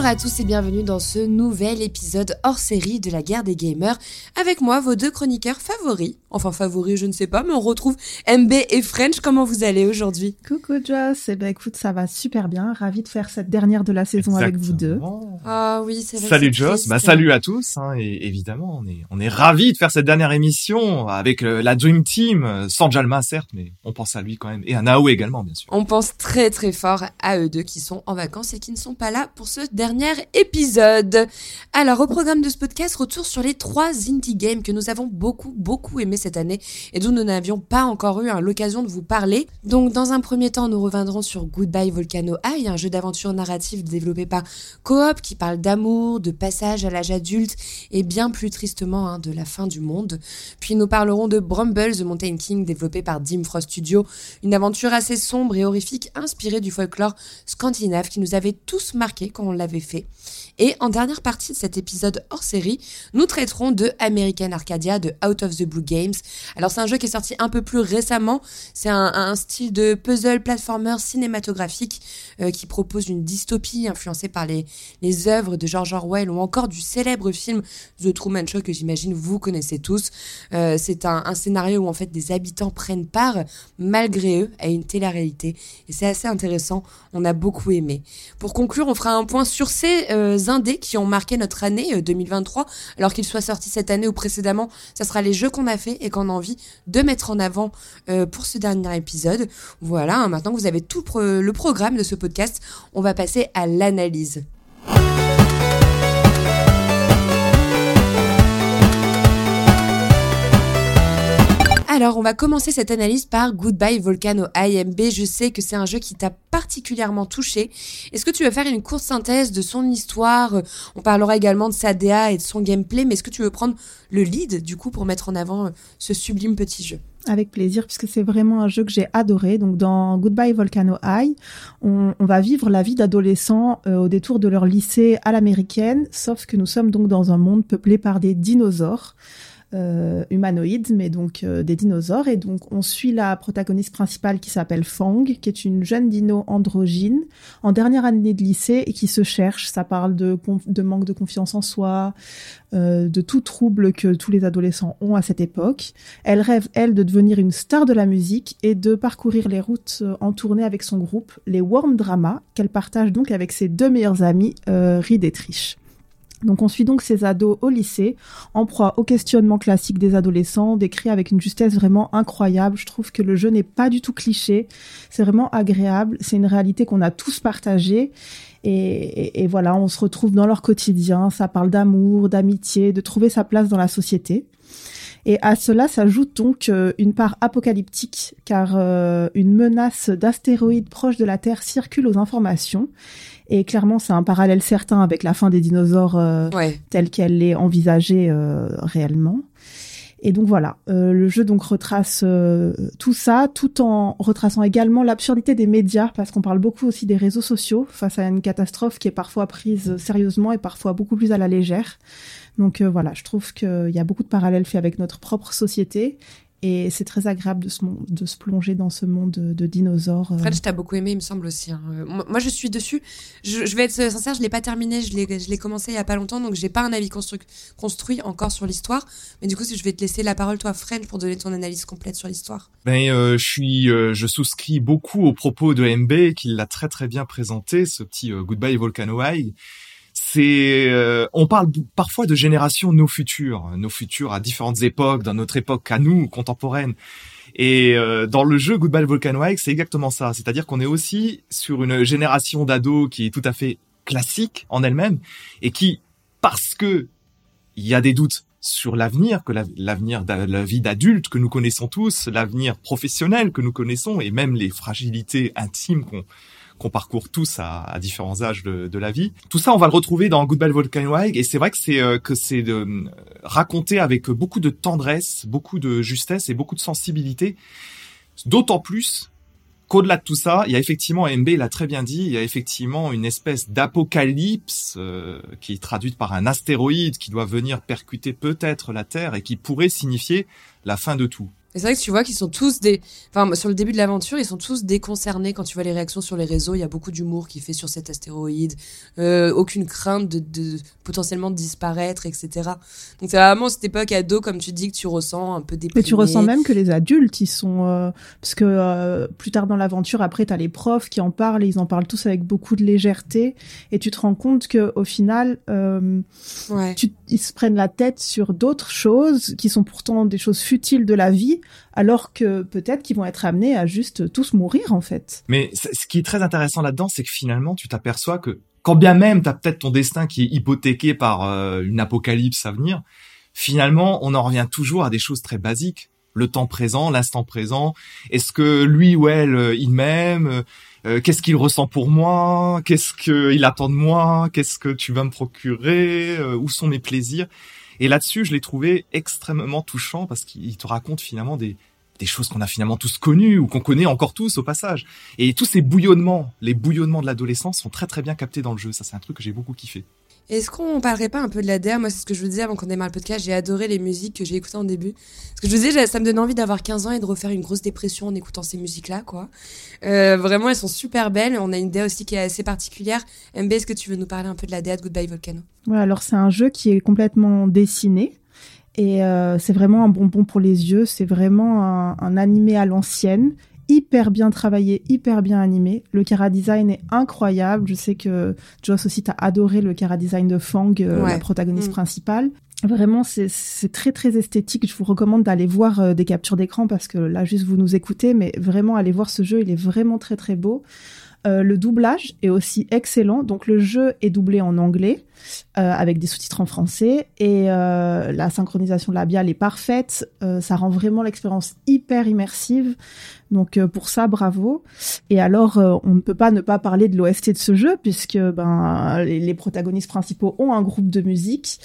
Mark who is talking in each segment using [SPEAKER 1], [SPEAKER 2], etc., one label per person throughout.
[SPEAKER 1] Bonjour à tous et bienvenue dans ce nouvel épisode hors série de la guerre des gamers. Avec moi, vos deux chroniqueurs favoris. Enfin, favoris, je ne sais pas, mais on retrouve MB et French. Comment vous allez aujourd'hui?
[SPEAKER 2] Coucou Joss. Eh ben, écoute, ça va super bien. Ravi de faire cette dernière de la saison avec vous deux.
[SPEAKER 1] Ah oui, c'est vrai.
[SPEAKER 3] Salut Joss. Bah, salut à tous. Hein, et évidemment, on est, on est ravis de faire cette dernière émission avec euh, la Dream Team, sans Jalma certes, mais on pense à lui quand même. Et à Nao également, bien sûr.
[SPEAKER 1] On pense très très fort à eux deux qui sont en vacances et qui ne sont pas là pour ce dernier épisode. Alors, au programme de ce podcast, retour sur les trois indie games que nous avons beaucoup, beaucoup aimé cette année et dont nous n'avions pas encore eu hein, l'occasion de vous parler. Donc, dans un premier temps, nous reviendrons sur Goodbye Volcano High, un jeu d'aventure narrative développé par Coop qui parle d'amour, de passage à l'âge adulte et bien plus tristement hein, de la fin du monde. Puis nous parlerons de Brumble, The Mountain King, développé par Dim Frost Studio, une aventure assez sombre et horrifique inspirée du folklore scandinave qui nous avait tous marqués quand on l'avait fait. Et en dernière partie de cet épisode hors série, nous traiterons de American Arcadia de Out of the Blue Games. Alors c'est un jeu qui est sorti un peu plus récemment. C'est un, style de puzzle platformer cinématographique euh, qui propose une dystopie influencée par les, œuvres de George Orwell ou encore du célèbre film The Truman Show que j'imagine vous connaissez tous. Euh, c'est un, un scénario où en fait des habitants prennent part malgré eux à une télé-réalité et c'est assez intéressant. On a beaucoup aimé. Pour conclure, on fera un point sur ces euh, indés qui ont marqué notre année 2023, euh, alors qu'ils soient sortis cette année ou précédemment. Ça sera les jeux qu'on a fait et qu'on a envie de mettre en avant euh, pour ce dernier épisode. Voilà, hein, maintenant que vous avez tout le programme de ce podcast, on va passer à l'analyse. Alors, on va commencer cette analyse par Goodbye Volcano IMB. Je sais que c'est un jeu qui t'a particulièrement touché. Est-ce que tu veux faire une courte synthèse de son histoire? On parlera également de sa DA et de son gameplay, mais est-ce que tu veux prendre le lead, du coup, pour mettre en avant euh, ce sublime petit jeu?
[SPEAKER 2] Avec plaisir, puisque c'est vraiment un jeu que j'ai adoré. Donc, dans Goodbye Volcano High, on, va vivre la vie d'adolescents euh, au détour de leur lycée à l'américaine, sauf que nous sommes donc dans un monde peuplé par des dinosaures euh, humanoïdes, mais donc euh, des dinosaures. Et donc on suit la protagoniste principale qui s'appelle Fang, qui est une jeune dino androgyne en dernière année de lycée et qui se cherche. Ça parle de, de manque de confiance en soi, euh, de tout trouble que tous les adolescents ont à cette époque. Elle rêve, elle, de devenir une star de la musique et de parcourir les routes euh, en tournée avec son groupe, les Warm Drama, qu'elle partage donc avec ses deux meilleurs amis, euh, Reed et Trish. Donc on suit donc ces ados au lycée, en proie au questionnement classique des adolescents, décrit avec une justesse vraiment incroyable. Je trouve que le jeu n'est pas du tout cliché, c'est vraiment agréable, c'est une réalité qu'on a tous partagée. Et, voilà, on se retrouve dans leur quotidien, ça parle d'amour, d'amitié, de trouver sa place dans la société. Et à cela s'ajoute donc euh, une part apocalyptique, car euh, une menace d'astéroïdes proche de la Terre circule aux informations. Et clairement, c'est un parallèle certain avec la fin des dinosaures euh, telle qu'elle est envisagée réellement. Et donc voilà, le jeu donc retrace tout ça, tout en retraçant également l'absurdité des médias, parce qu'on parle beaucoup aussi des réseaux sociaux face à une catastrophe qui est parfois prise sérieusement et parfois beaucoup plus à la légère. Donc euh, voilà, je trouve qu'il y a beaucoup de parallèles faits avec notre propre société et c'est très agréable de se, de se plonger dans ce monde de, dinosaures.
[SPEAKER 1] Euh. Fred, t'as beaucoup aimé, il me semble aussi. Hein. Euh, moi, je suis dessus. Je, vais être sincère, je l'ai pas terminé. Je l'ai commencé il y a pas longtemps, donc j'ai pas un avis construit encore sur l'histoire. Mais du coup, je vais te laisser la parole, toi, Fred, pour donner ton analyse complète sur l'histoire.
[SPEAKER 3] Ben, je suis, je souscris beaucoup aux propos de MB, qui l'a très très bien présenté, ce petit Goodbye Volcano High c'est euh, on parle parfois de générations nos futurs, nos futurs à différentes époques, dans notre époque à nous contemporaine. Et euh, dans le jeu Goodbye Volcano High, c'est exactement ça. C'est-à-dire qu'on est aussi sur une génération d'ados qui est tout à fait classique en elle-même et qui, parce que il y a des doutes sur l'avenir, que l'avenir de la vie d'adulte que nous connaissons tous, l'avenir professionnel que nous connaissons et même les fragilités intimes qu'on qu'on parcourt tous à, différents âges de, la vie. Tout ça, on va le retrouver dans Goodbye Volcano High, et c'est vrai que c'est euh, que c'est de euh, raconter avec beaucoup de tendresse, beaucoup de justesse et beaucoup de sensibilité. D'autant plus qu'au-delà de tout ça, il y a effectivement, MB l'a très bien dit, il y a effectivement une espèce d'apocalypse euh, qui est traduite par un astéroïde qui doit venir percuter peut-être la Terre et qui pourrait signifier la fin de tout.
[SPEAKER 1] Et c'est vrai que tu vois qu'ils sont tous des. Enfin, sur le début de l'aventure, ils sont tous déconcernés quand tu vois les réactions sur les réseaux. Il y a beaucoup d'humour qui fait sur cet astéroïde. Euh, aucune crainte de, de, potentiellement disparaître, etc. Donc c'est vraiment cette époque ado, comme tu dis, que tu ressens un peu déprimé.
[SPEAKER 2] Mais tu ressens même que les adultes, ils sont. Euh, parce que euh, plus tard dans l'aventure, après, tu as les profs qui en parlent et ils en parlent tous avec beaucoup de légèreté. Et tu te rends compte que au final,
[SPEAKER 1] Ouais.
[SPEAKER 2] tu, ils se prennent la tête sur d'autres choses qui sont pourtant des choses futiles de la vie, alors que peut-être qu'ils vont être amenés à juste tous mourir en fait.
[SPEAKER 3] Mais ce qui est très intéressant là-dedans, c'est que finalement, tu t'aperçois que quand bien même t'as peut-être ton destin qui est hypothéqué par euh, une apocalypse à venir, finalement, on en revient toujours à des choses très basiques. Le temps présent, l'instant présent. Est-ce que lui ou elle, euh, il m'aime? Euh, Qu'est-ce qu'il ressent pour moi? Qu'est-ce qu'il attend de moi? Qu'est-ce que tu vas me procurer? Euh, Où sont mes plaisirs? Et là-dessus, je l'ai trouvé extrêmement touchant parce qu'il te raconte finalement des, des choses qu'on a finalement tous connues ou qu'on connaît encore tous au passage. Et tous ces bouillonnements, les bouillonnements de l'adolescence sont très très bien captés dans le jeu. Ça, c'est un truc que j'ai beaucoup kiffé.
[SPEAKER 1] Est-ce qu'on parlerait pas un peu de la DA Moi, c'est ce que je vous disais avant qu'on démarre le podcast. J'ai adoré les musiques que j'ai écoutées en début. Parce que je vous disais, ça me donne envie d'avoir 15 ans et de refaire une grosse dépression en écoutant ces musiques-là, quoi. Euh, vraiment, elles sont super belles. On a une DA aussi qui est assez particulière. MB, est-ce que tu veux nous parler un peu de la DA de Goodbye Volcano?
[SPEAKER 2] Ouais, alors c'est un jeu qui est complètement dessiné et euh, c'est vraiment un bonbon pour les yeux. C'est vraiment un, un animé à l'ancienne, hyper bien travaillé, hyper bien animé. Le chara design est incroyable. Je sais que Joss aussi t'a adoré le chara design de Fang, euh,
[SPEAKER 1] Ouais.
[SPEAKER 2] la protagoniste
[SPEAKER 1] Mm.
[SPEAKER 2] principale. Vraiment, c'est- très très esthétique. Je vous recommande d'aller voir euh, des captures d'écran parce que là, juste vous nous écoutez, mais vraiment allez voir ce jeu. Il est vraiment très très beau. Euh, le doublage est aussi excellent. Donc le jeu est doublé en anglais euh, avec des sous-titres en français et euh, la synchronisation labiale est parfaite. Ça rend vraiment l'expérience hyper immersive. Donc pour ça, bravo. Et alors, on ne peut pas ne pas parler de l'OST de ce jeu puisque ben les protagonistes principaux ont un groupe de musique.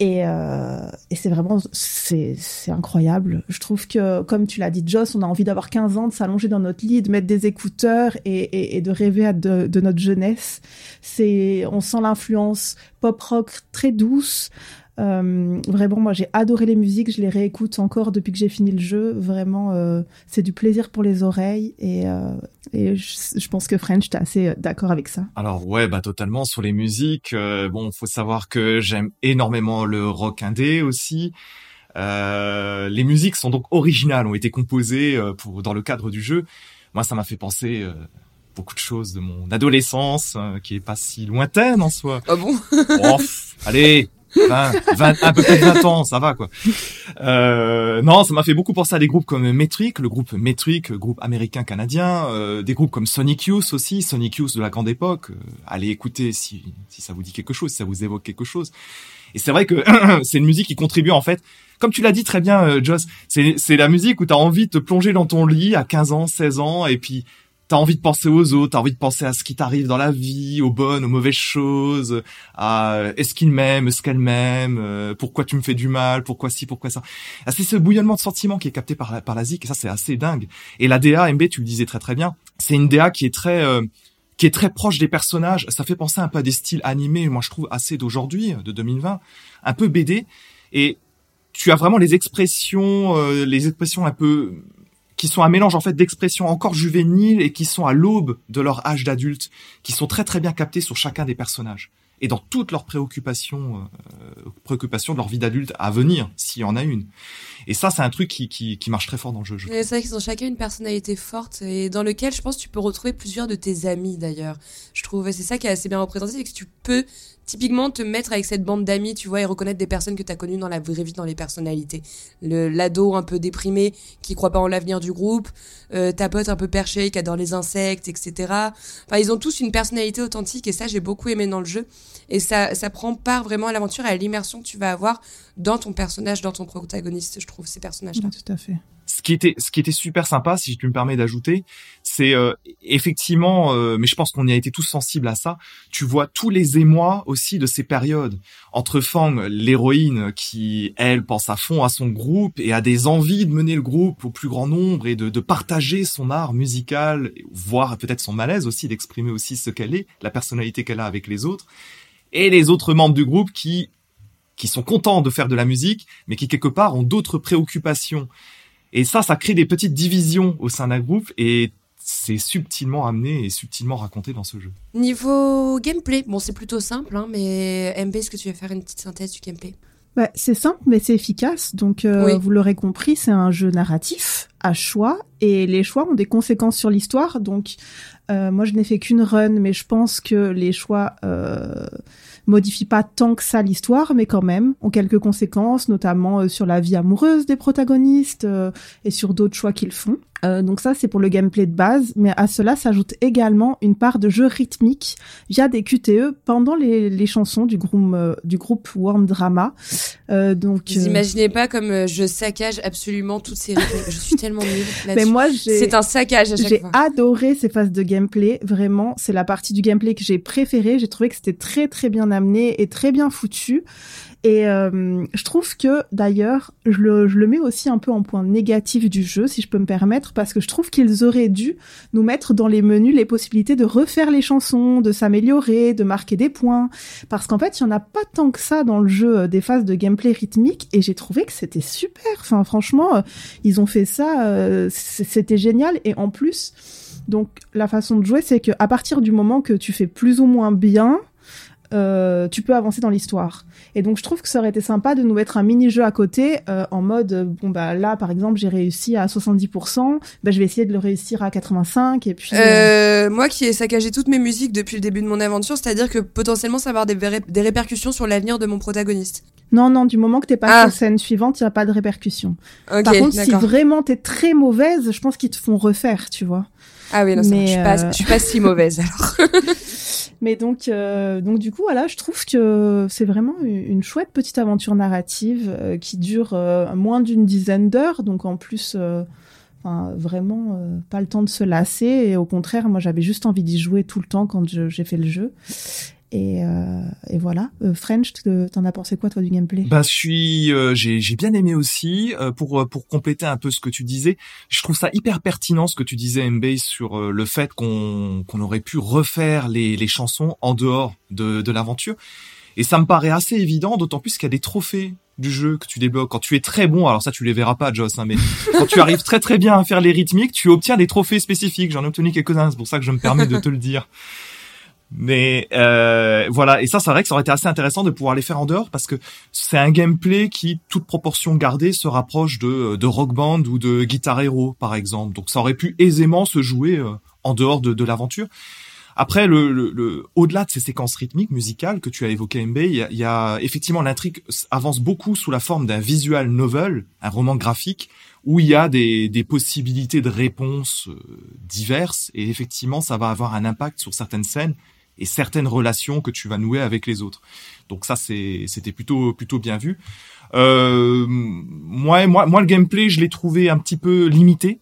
[SPEAKER 2] Et, euh, et c'est vraiment c'est incroyable. Je trouve que comme tu l'as dit Joss, on a envie d'avoir 15 ans, de s'allonger dans notre lit, de mettre des écouteurs et, et, et de rêver de, de notre jeunesse. C'est on sent l'influence pop rock très douce. Euh, vraiment, moi j'ai adoré les musiques, je les réécoute encore depuis que j'ai fini le jeu. Vraiment, euh, c'est du plaisir pour les oreilles et, euh, et je, je pense que French, t'es assez d'accord avec ça.
[SPEAKER 3] Alors ouais, bah totalement sur les musiques. euh, bon, faut savoir que j'aime énormément le rock indé aussi. Euh, les musiques sont donc originales, ont été composées euh, pour dans le cadre du jeu. Moi, ça m'a fait penser euh, beaucoup de choses de mon adolescence, euh, qui est pas si lointaine en soi.
[SPEAKER 1] Oh bon?
[SPEAKER 3] Oh, allez, 20, 20, un peu plus de 20 ans, ça va quoi. Euh, non, ça m'a fait beaucoup penser à des groupes comme Metric, le groupe Metric, groupe américain-canadien, euh, des groupes comme Sonic Youth aussi, Sonic Youth de la grande époque. Euh, allez écouter si, si ça vous dit quelque chose, si ça vous évoque quelque chose. Et c'est vrai que c'est une musique qui contribue en fait, comme tu l'as dit très bien, euh, Joss, c'est la musique où tu as envie de te plonger dans ton lit à 15 ans, 16 ans, et puis T'as envie de penser aux autres, t'as envie de penser à ce qui t'arrive dans la vie, aux bonnes, aux mauvaises choses, à est-ce qu'il m'aime, est-ce qu'elle m'aime, euh, pourquoi tu me fais du mal, pourquoi ci, pourquoi ça. Ah, c'est ce bouillonnement de sentiments qui est capté par la, par la zik, et ça c'est assez dingue. Et la DA, MB, tu le disais très très bien, c'est une DA qui est très euh, qui est très proche des personnages. Ça fait penser un peu à des styles animés, moi je trouve assez d'aujourd'hui, de 2020, un peu BD. Et tu as vraiment les expressions, euh, les expressions un peu qui sont un mélange en fait d'expressions encore juvéniles et qui sont à l'aube de leur âge d'adulte, qui sont très très bien captées sur chacun des personnages et dans toutes leurs préoccupations, euh, préoccupations de leur vie d'adulte à venir, s'il y en a une. Et ça, c'est un truc qui, qui, qui marche très fort dans le jeu. je
[SPEAKER 1] C'est vrai qu'ils ont chacun une personnalité forte et dans lequel je pense que tu peux retrouver plusieurs de tes amis d'ailleurs. Je trouve c'est ça qui est assez bien représenté, c'est que tu peux typiquement te mettre avec cette bande d'amis, tu vois, et reconnaître des personnes que tu as connues dans la vraie vie, dans les personnalités. Le l'ado un peu déprimé qui croit pas en l'avenir du groupe, euh, ta pote un peu perchée qui adore les insectes, etc. Enfin, ils ont tous une personnalité authentique et ça j'ai beaucoup aimé dans le jeu. Et ça, ça prend part vraiment à l'aventure et à l'immersion que tu vas avoir dans ton personnage, dans ton protagoniste, je trouve, ces personnages-là.
[SPEAKER 2] tout à fait.
[SPEAKER 3] Ce qui était ce qui était super sympa si tu me permets d'ajouter c'est euh, effectivement euh, mais je pense qu'on y a été tous sensibles à ça tu vois tous les émois aussi de ces périodes. Entre Fang l'héroïne qui elle pense à fond à son groupe et a des envies de mener le groupe au plus grand nombre et de, de partager son art musical voire peut-être son malaise aussi d'exprimer aussi ce qu'elle est la personnalité qu'elle a avec les autres. Et les autres membres du groupe qui qui sont contents de faire de la musique mais qui quelque part ont d'autres préoccupations Et ça, ça crée des petites divisions au sein d'un groupe et c'est subtilement amené et subtilement raconté dans ce jeu.
[SPEAKER 1] Niveau gameplay, bon c'est plutôt simple, hein, mais MB, est-ce que tu vas faire une petite synthèse du gameplay?
[SPEAKER 2] Bah, c'est simple, mais c'est efficace. Donc, euh, vous l'aurez compris, c'est un jeu narratif à choix, et les choix ont des conséquences sur l'histoire. Donc, euh, moi, je n'ai fait qu'une run, mais je pense que les choix euh, modifient pas tant que ça l'histoire, mais quand même ont quelques conséquences, notamment euh, sur la vie amoureuse des protagonistes euh, et sur d'autres choix qu'ils font. Euh, donc ça, c'est pour le gameplay de base, mais à cela s'ajoute également une part de jeu rythmique via des QTE pendant les, les chansons du groupe, du groupe Warm Drama.
[SPEAKER 1] donc, vous imaginez pas comme je saccage absolument toutes ces rythmiques. je suis tellement nulle
[SPEAKER 2] Mais moi,
[SPEAKER 1] c'est un saccage à chaque
[SPEAKER 2] fois. J'ai adoré ces phases de gameplay. Vraiment, c'est la partie du gameplay que j'ai préférée. J'ai trouvé que c'était très très bien amené et très bien foutu. Et euh, je trouve que d'ailleurs, je le, je le mets aussi un peu en point négatif du jeu, si je peux me permettre, parce que je trouve qu'ils auraient dû nous mettre dans les menus les possibilités de refaire les chansons, de s'améliorer, de marquer des points, parce qu'en fait, il y en a pas tant que ça dans le jeu euh, des phases de gameplay rythmique, et j'ai trouvé que c'était super. Enfin, franchement, euh, ils ont fait ça, c'était génial, et en plus. Donc la façon de jouer, c'est que à partir du moment que tu fais plus ou moins bien, euh, tu peux avancer dans l'histoire. Et donc je trouve que ça aurait été sympa de nous mettre un mini-jeu à côté euh, en mode euh, bon bah là par exemple j'ai réussi à 70%, bah je vais essayer de le réussir à 85 et puis
[SPEAKER 1] moi qui ai saccagé toutes mes musiques depuis le début de mon aventure, c'est-à-dire que potentiellement ça va avoir des, des répercussions sur l'avenir de mon protagoniste.
[SPEAKER 2] Non non, du moment que t'es pas ah. scène suivante, il y a pas de répercussions. par contre, si vraiment t'es très mauvaise, je pense qu'ils te font refaire, tu vois.
[SPEAKER 1] Ah oui, non, ça, je, suis pas, je suis pas si mauvaise alors.
[SPEAKER 2] Mais donc, euh, donc du coup, voilà, je trouve que c'est vraiment une chouette petite aventure narrative euh, qui dure euh, moins d'une dizaine d'heures. Donc en plus, enfin, vraiment pas le temps de se lasser. Et au contraire, moi, j'avais juste envie d'y jouer tout le temps quand j'ai fait le jeu. Et, euh, et voilà. Euh, French, t'en as pensé quoi toi du gameplay?
[SPEAKER 3] Bah, je suis, euh, j'ai, bien aimé aussi. Euh, pour pour compléter un peu ce que tu disais, je trouve ça hyper pertinent ce que tu disais Mbase sur le fait qu'on qu'on aurait pu refaire les les chansons en dehors de de l'aventure. Et ça me paraît assez évident, d'autant plus qu'il y a des trophées du jeu que tu débloques quand tu es très bon. Alors ça, tu les verras pas, Joss, hein, mais quand tu arrives très très bien à faire les rythmiques, tu obtiens des trophées spécifiques. J'en ai obtenu quelques-uns, c'est pour ça que je me permets de te le dire. Mais euh, voilà, et ça, c'est vrai que ça aurait été assez intéressant de pouvoir les faire en dehors parce que c'est un gameplay qui, toute proportion gardée, se rapproche de, de Rock Band ou de Guitar Hero, par exemple. Donc ça aurait pu aisément se jouer euh, en dehors de, de l'aventure. Après, le, le, au-delà de ces séquences rythmiques musicales que tu as évoquées, MB, il y a, y a effectivement l'intrigue avance beaucoup sous la forme d'un visual novel, un roman graphique, où il y a des, des possibilités de réponses euh, diverses, et effectivement, ça va avoir un impact sur certaines scènes et certaines relations que tu vas nouer avec les autres. Donc ça, c'était plutôt, plutôt bien vu. Euh, moi, moi, moi, le gameplay, je l'ai trouvé un petit peu limité,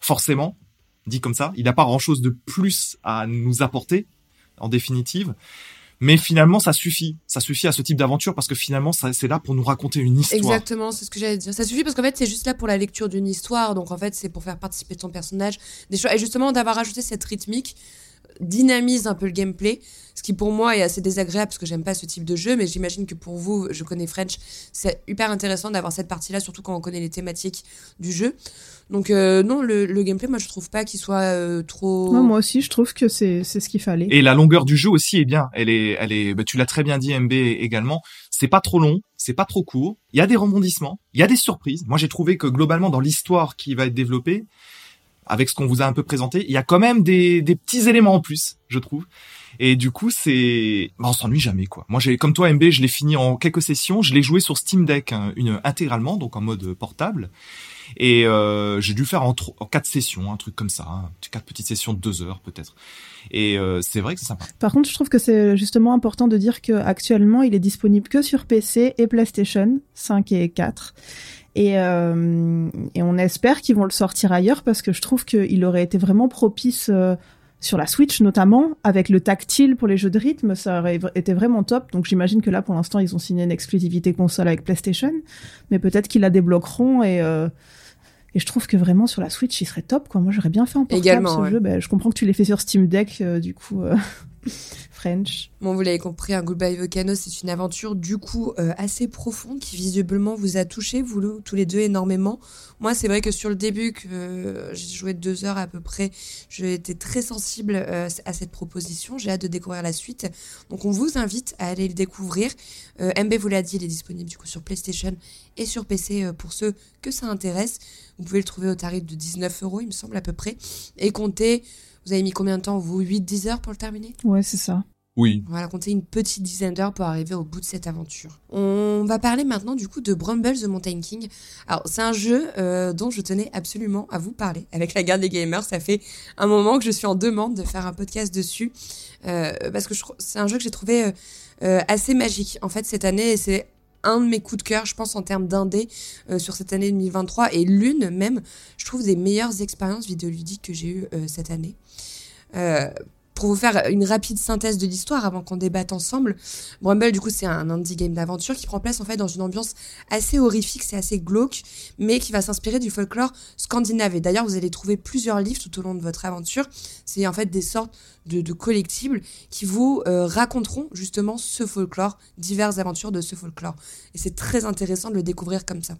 [SPEAKER 3] forcément, dit comme ça. Il n'a pas grand-chose de plus à nous apporter, en définitive. Mais finalement, ça suffit. Ça suffit à ce type d'aventure parce que finalement, c'est là pour nous raconter une histoire.
[SPEAKER 1] Exactement, c'est ce que j'allais dire. Ça suffit parce qu'en fait, c'est juste là pour la lecture d'une histoire. Donc en fait, c'est pour faire participer ton personnage. Et justement, d'avoir ajouté cette rythmique, dynamise un peu le gameplay, ce qui pour moi est assez désagréable parce que j'aime pas ce type de jeu, mais j'imagine que pour vous, je connais French, c'est hyper intéressant d'avoir cette partie-là, surtout quand on connaît les thématiques du jeu. Donc euh, non, le, gameplay, moi je trouve pas qu'il soit euh, trop.
[SPEAKER 2] moi aussi, je trouve que c'est c'est ce qu'il fallait.
[SPEAKER 3] Et la longueur du jeu aussi est bien. Elle est elle est. Bah, tu l'as très bien dit, MB également. C'est pas trop long, c'est pas trop court. Il y a des rebondissements, il y a des surprises. Moi j'ai trouvé que globalement dans l'histoire qui va être développée, avec ce qu'on vous a un peu présenté, il y a quand même des, des petits éléments en plus, je trouve. Et du coup, c'est, bah, on s'ennuie jamais quoi. Moi, j'ai comme toi, MB, je l'ai fini en quelques sessions. Je l'ai joué sur Steam Deck hein, une intégralement, donc en mode portable. Et euh, j'ai dû faire en, quatre sessions, un truc comme ça, hein, quatre petites sessions de deux heures peut-être. Et euh, c'est vrai que c'est sympa.
[SPEAKER 2] Par contre, je trouve que c'est justement important de dire que actuellement, il est disponible que sur PC et PlayStation 5 et 4. Et, euh, et on espère qu'ils vont le sortir ailleurs parce que je trouve qu'il aurait été vraiment propice euh, sur la Switch notamment, avec le tactile pour les jeux de rythme, ça aurait été vraiment top. Donc j'imagine que là, pour l'instant, ils ont signé une exclusivité console avec PlayStation, mais peut-être qu'ils la débloqueront et euh, et je trouve que vraiment sur la Switch, il serait top. Quoi. Moi, j'aurais bien fait en portable ce jeu. Ben, je comprends que tu l'aies fait sur Steam Deck, euh, du coup. Euh, French.
[SPEAKER 1] Bon, vous l'avez compris, un Goodbye Volcano, c'est une aventure du coup euh, assez profonde qui visiblement vous a touché, vous tous les deux énormément. Moi, c'est vrai que sur le début, que euh, j'ai joué deux heures à peu près, j'ai été très sensible euh, à cette proposition. J'ai hâte de découvrir la suite. Donc, on vous invite à aller le découvrir. MB vous l'a dit, il est disponible du coup sur PlayStation et sur PC pour ceux que ça intéresse. Vous pouvez le trouver au tarif de 19 euros, il me semble à peu près. Et comptez vous avez mis combien de temps, vous? 8-10 heures pour le terminer?
[SPEAKER 2] Ouais, c'est ça.
[SPEAKER 3] Oui.
[SPEAKER 1] On va compter une petite dizaine d'heures pour arriver au bout de cette aventure. On va parler maintenant du coup de Brumble the Mountain King. Alors c'est un jeu euh, dont je tenais absolument à vous parler. Avec la garde des gamers, ça fait un moment que je suis en demande de faire un podcast dessus euh, parce que c'est un jeu que j'ai trouvé euh, assez magique. En fait cette année, c'est un de mes coups de cœur, je pense, en termes d'indé euh, sur cette année 2023 et l'une même, je trouve, des meilleures expériences vidéoludiques que j'ai eues euh, cette année. Pour vous faire une rapide synthèse de l'histoire avant qu'on débatte ensemble, Brumble, du coup, c'est un indie game d'aventure qui prend place en fait dans une ambiance assez horrifique, c'est assez glauque, mais qui va s'inspirer du folklore scandinave. Et d'ailleurs, vous allez trouver plusieurs livres tout au long de votre aventure. C'est en fait des sortes de, de collectibles qui vous euh, raconteront justement ce folklore, diverses aventures de ce folklore. Et c'est très intéressant de le découvrir comme ça.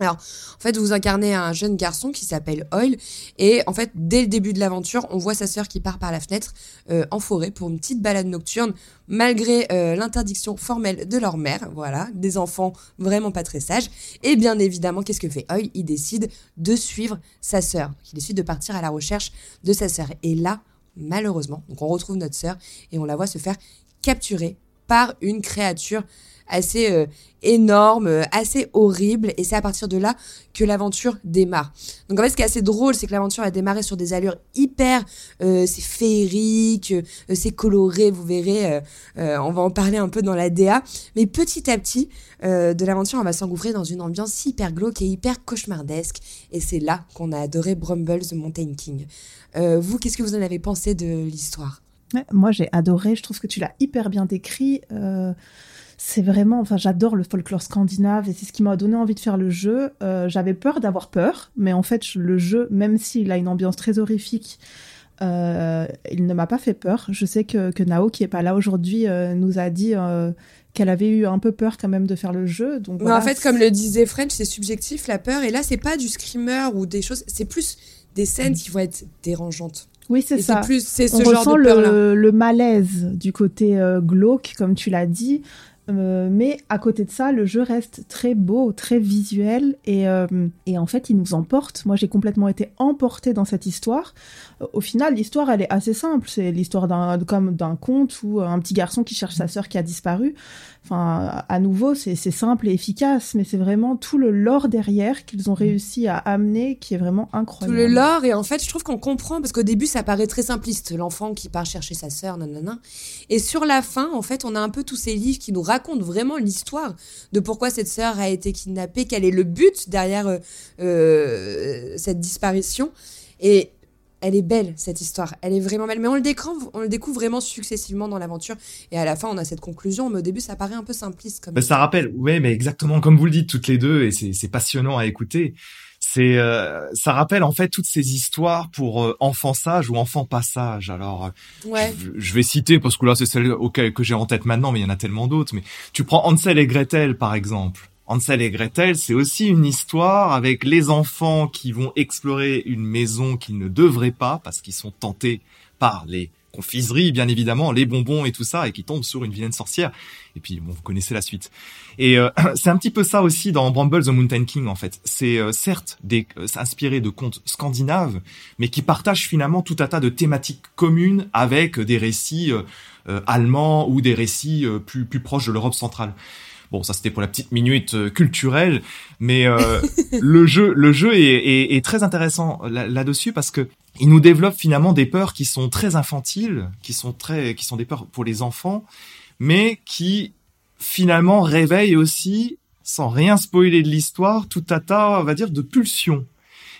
[SPEAKER 1] Alors, en fait, vous incarnez un jeune garçon qui s'appelle Oil, et en fait, dès le début de l'aventure, on voit sa sœur qui part par la fenêtre euh, en forêt pour une petite balade nocturne, malgré euh, l'interdiction formelle de leur mère, voilà, des enfants vraiment pas très sages. Et bien évidemment, qu'est-ce que fait Oil? Il décide de suivre sa sœur. Il décide de partir à la recherche de sa sœur. Et là, malheureusement, donc on retrouve notre sœur et on la voit se faire capturer par une créature assez euh, énorme, euh, assez horrible, et c'est à partir de là que l'aventure démarre. Donc en fait, ce qui est assez drôle, c'est que l'aventure a démarré sur des allures hyper, euh, c'est féerique, c'est coloré, vous verrez, on va en parler un peu dans la DA, mais petit à petit, de l'aventure, on va s'engouffrer dans une ambiance hyper glauque et hyper cauchemardesque, et c'est là qu'on a adoré Brumble the Mountain King. vous, qu'est-ce que vous en avez pensé de l'histoire?
[SPEAKER 2] Moi, j'ai adoré. Je trouve que tu l'as hyper bien décrit. Euh, c'est vraiment, enfin, j'adore le folklore scandinave et c'est ce qui m'a donné envie de faire le jeu. Euh, j'avais peur d'avoir peur, mais en fait, le jeu, même s'il a une ambiance très horrifique, euh, il ne m'a pas fait peur. Je sais que, que Nao, qui est pas là aujourd'hui, nous a dit qu'elle avait eu un peu peur quand même de faire le jeu. Donc
[SPEAKER 1] en fait, comme le disait French, c'est subjectif la peur. Et là, c'est pas du screamer ou des choses, c'est plus des scènes qui vont être dérangeantes.
[SPEAKER 2] Oui, c'est ça.
[SPEAKER 1] Plus, c'est ce
[SPEAKER 2] On
[SPEAKER 1] genre
[SPEAKER 2] ressent
[SPEAKER 1] de peur le,
[SPEAKER 2] le, malaise du côté glauque, comme tu l'as dit. Euh, mais à côté de ça, le jeu reste très beau, très visuel et, euh, et en fait, il nous emporte. Moi, j'ai complètement été emportée dans cette histoire. Euh, au final, l'histoire, elle est assez simple. C'est l'histoire d'un comme d'un conte où un petit garçon qui cherche sa sœur qui a disparu. Enfin, à nouveau, c'est simple et efficace, mais c'est vraiment tout le lore derrière qu'ils ont réussi à amener qui est vraiment incroyable.
[SPEAKER 1] Tout le lore, et en fait, je trouve qu'on comprend, parce qu'au début, ça paraît très simpliste, l'enfant qui part chercher sa sœur, nanana. Et sur la fin, en fait, on a un peu tous ces livres qui nous racontent vraiment l'histoire de pourquoi cette sœur a été kidnappée, quel est le but derrière euh, euh cette disparition. Et elle est belle cette histoire, elle est vraiment belle, mais on le découvre, on le découvre vraiment successivement dans l'aventure, et à la fin on a cette conclusion, mais au début ça paraît un peu simpliste. Comme
[SPEAKER 3] ça rappelle, ouais, mais exactement comme vous le dites toutes les deux, et c'est passionnant à écouter. C'est, euh, ça rappelle en fait toutes ces histoires pour euh, enfant sage ou enfant passage. Alors,
[SPEAKER 1] euh, ouais.
[SPEAKER 3] je, vais citer parce que là c'est celle auquel que j'ai en tête maintenant, mais il y en a tellement d'autres. Mais tu prends Hansel et Gretel par exemple. Hansel et Gretel, c'est aussi une histoire avec les enfants qui vont explorer une maison qu'ils ne devraient pas parce qu'ils sont tentés par les confiseries, bien évidemment, les bonbons et tout ça, et qui tombent sur une vilaine sorcière. Et puis, bon, vous connaissez la suite. Et euh, c'est un petit peu ça aussi dans Bramble the Mountain King, en fait. C'est euh, certes des, euh, inspiré de contes scandinaves, mais qui partagent finalement tout un tas de thématiques communes avec des récits allemands ou des récits plus, plus proches de l'Europe centrale. Bon, ça c'était pour la petite minute euh, culturelle, mais euh, le jeu, le jeu est, est, très intéressant là-dessus parce que il nous développe finalement des peurs qui sont très infantiles, qui sont très, qui sont des peurs pour les enfants, mais qui finalement réveillent aussi, sans rien spoiler de l'histoire, tout un tas, on va dire, de pulsions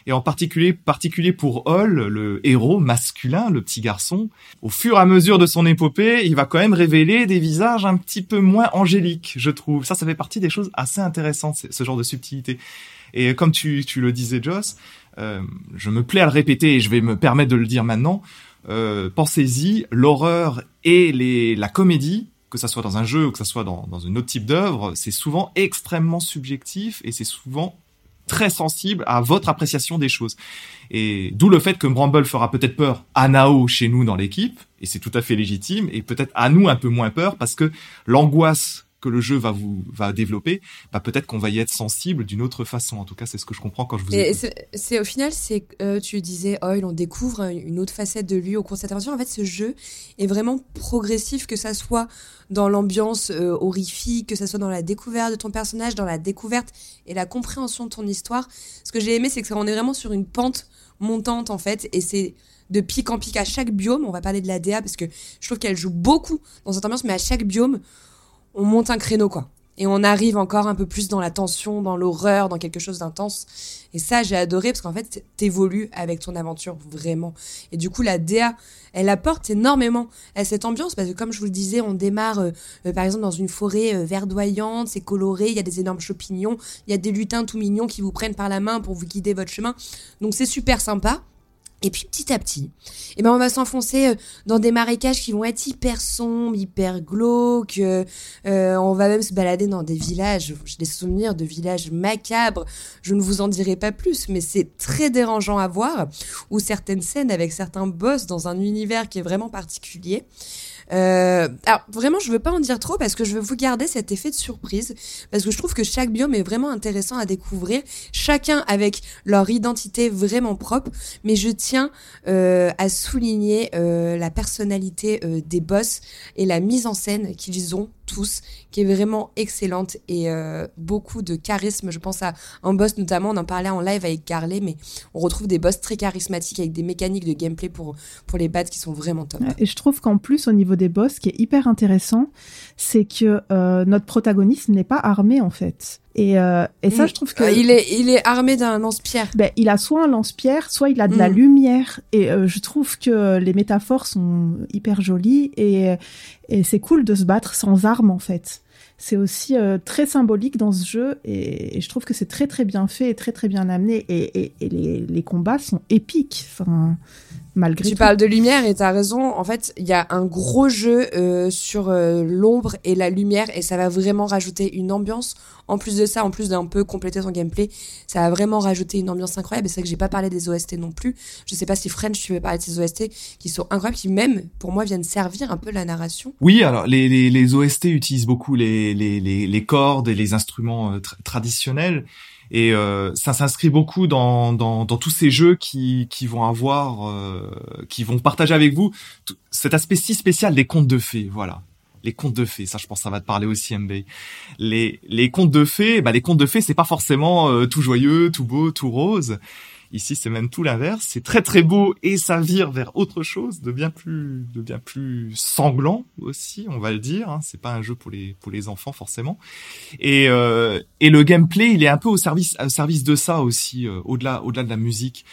[SPEAKER 3] et en particulier, particulier pour Hall, le héros masculin, le petit garçon. Au fur et à mesure de son épopée, il va quand même révéler des visages un petit peu moins angéliques, je trouve. Ça, ça fait partie des choses assez intéressantes, ce genre de subtilité. Et comme tu, le disais, Joss, euh, je me plais à le répéter et je vais me permettre de le dire maintenant. euh, pensez-y, l'horreur et la comédie, que ça soit dans un jeu ou que ça soit dans, dans un autre type d'œuvre, c'est souvent extrêmement subjectif et c'est souvent très sensible à votre appréciation des choses. Et d'où le fait que Bramble fera peut-être peur à Nao chez nous dans l'équipe, et c'est tout à fait légitime, et peut-être à nous un peu moins peur parce que l'angoisse que le jeu va vous va développer, bah peut-être qu'on va y être sensible d'une autre façon. En tout cas, c'est ce que je comprends quand je vous.
[SPEAKER 1] Et c'est au final, c'est euh, tu disais, oh, on découvre une autre facette de lui au cours de cette aventure. En fait, ce jeu est vraiment progressif, que ça soit dans l'ambiance euh, horrifique, que ça soit dans la découverte de ton personnage, dans la découverte et la compréhension de ton histoire. Ce que j'ai aimé, c'est que on est vraiment sur une pente montante en fait, et c'est de pic en pic à chaque biome. On va parler de la DA parce que je trouve qu'elle joue beaucoup dans cette ambiance, mais à chaque biome on monte un créneau, quoi. Et on arrive encore un peu plus dans la tension, dans l'horreur, dans quelque chose d'intense. Et ça, j'ai adoré parce qu'en fait, t'évolues avec ton aventure, vraiment. Et du coup, la DA, elle apporte énormément à cette ambiance parce que, comme je vous le disais, on démarre, euh, euh, par exemple, dans une forêt euh, verdoyante, c'est coloré, il y a des énormes champignons, il y a des lutins tout mignons qui vous prennent par la main pour vous guider votre chemin. Donc, c'est super sympa. Et puis petit à petit, eh ben on va s'enfoncer euh, dans des marécages qui vont être hyper sombres, hyper glauques. Euh, euh, on va même se balader dans des villages. J'ai des souvenirs de villages macabres. Je ne vous en dirai pas plus, mais c'est très dérangeant à voir. Ou certaines scènes avec certains boss dans un univers qui est vraiment particulier. Euh, alors vraiment, je veux pas en dire trop parce que je veux vous garder cet effet de surprise parce que je trouve que chaque biome est vraiment intéressant à découvrir, chacun avec leur identité vraiment propre. Mais je tiens euh, à souligner euh, la personnalité euh, des boss et la mise en scène qu'ils ont tous, qui est vraiment excellente et euh, beaucoup de charisme. Je pense à un boss notamment, on en parlait en live avec Carlet, mais on retrouve des boss très charismatiques avec des mécaniques de gameplay pour, pour les battre qui sont vraiment top.
[SPEAKER 2] Et je trouve qu'en plus, au niveau des boss, ce qui est hyper intéressant, c'est que euh, notre protagoniste n'est pas armé en fait. Et, euh, et ça, je trouve que
[SPEAKER 1] il est il est armé d'un lance-pierre.
[SPEAKER 2] Ben, il a soit un lance-pierre, soit il a de la mm. lumière. Et euh, je trouve que les métaphores sont hyper jolies et et c'est cool de se battre sans armes en fait. C'est aussi euh, très symbolique dans ce jeu et, je trouve que c'est très très bien fait et très très bien amené et, et, et les, les, combats sont épiques. Enfin, malgré
[SPEAKER 1] tu parles de lumière et t'as raison. En fait, il y a un gros jeu euh, sur euh, l'ombre et la lumière et ça va vraiment rajouter une ambiance. En plus de ça, en plus d'un peu compléter son gameplay, ça va vraiment rajouter une ambiance incroyable. Et c'est vrai que j'ai pas parlé des OST non plus. Je sais pas si French, tu veux parler de ces OST qui sont incroyables, qui même pour moi viennent servir un peu la narration.
[SPEAKER 3] Oui, alors les, les, les OST utilisent beaucoup les, les, les, les cordes et les instruments euh, traditionnels. Et euh, ça s'inscrit beaucoup dans, dans, dans, tous ces jeux qui, qui vont avoir, euh, qui vont partager avec vous cet aspect si spécial des contes de fées. Voilà, les contes de fées. Ça, je pense, ça va te parler aussi, MB. Les les contes de fées, bah les contes de fées, c'est pas forcément euh, tout joyeux, tout beau, tout rose. Ici, c'est même tout l'inverse. C'est très très beau et ça vire vers autre chose, de bien plus, de bien plus sanglant aussi, on va le dire. Hein. C'est pas un jeu pour les pour les enfants forcément. Et euh, et le gameplay, il est un peu au service au service de ça aussi, euh, au-delà au-delà de la musique.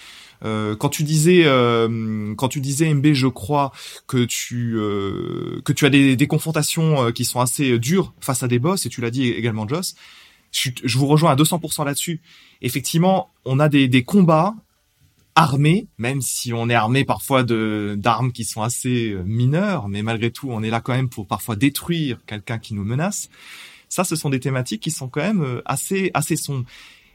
[SPEAKER 3] Euh, quand tu disais, euh, quand tu disais MB, je crois que tu euh, que tu as des, des confrontations euh, qui sont assez dures face à des boss, et tu l'as dit également, Joss je, vous rejoins à 200% là-dessus. Effectivement, on a des, des combats armés, même si on est armé parfois de d'armes qui sont assez euh, mineures, mais malgré tout, on est là quand même pour parfois détruire quelqu'un qui nous menace. Ça, ce sont des thématiques qui sont quand même euh, assez assez sombres.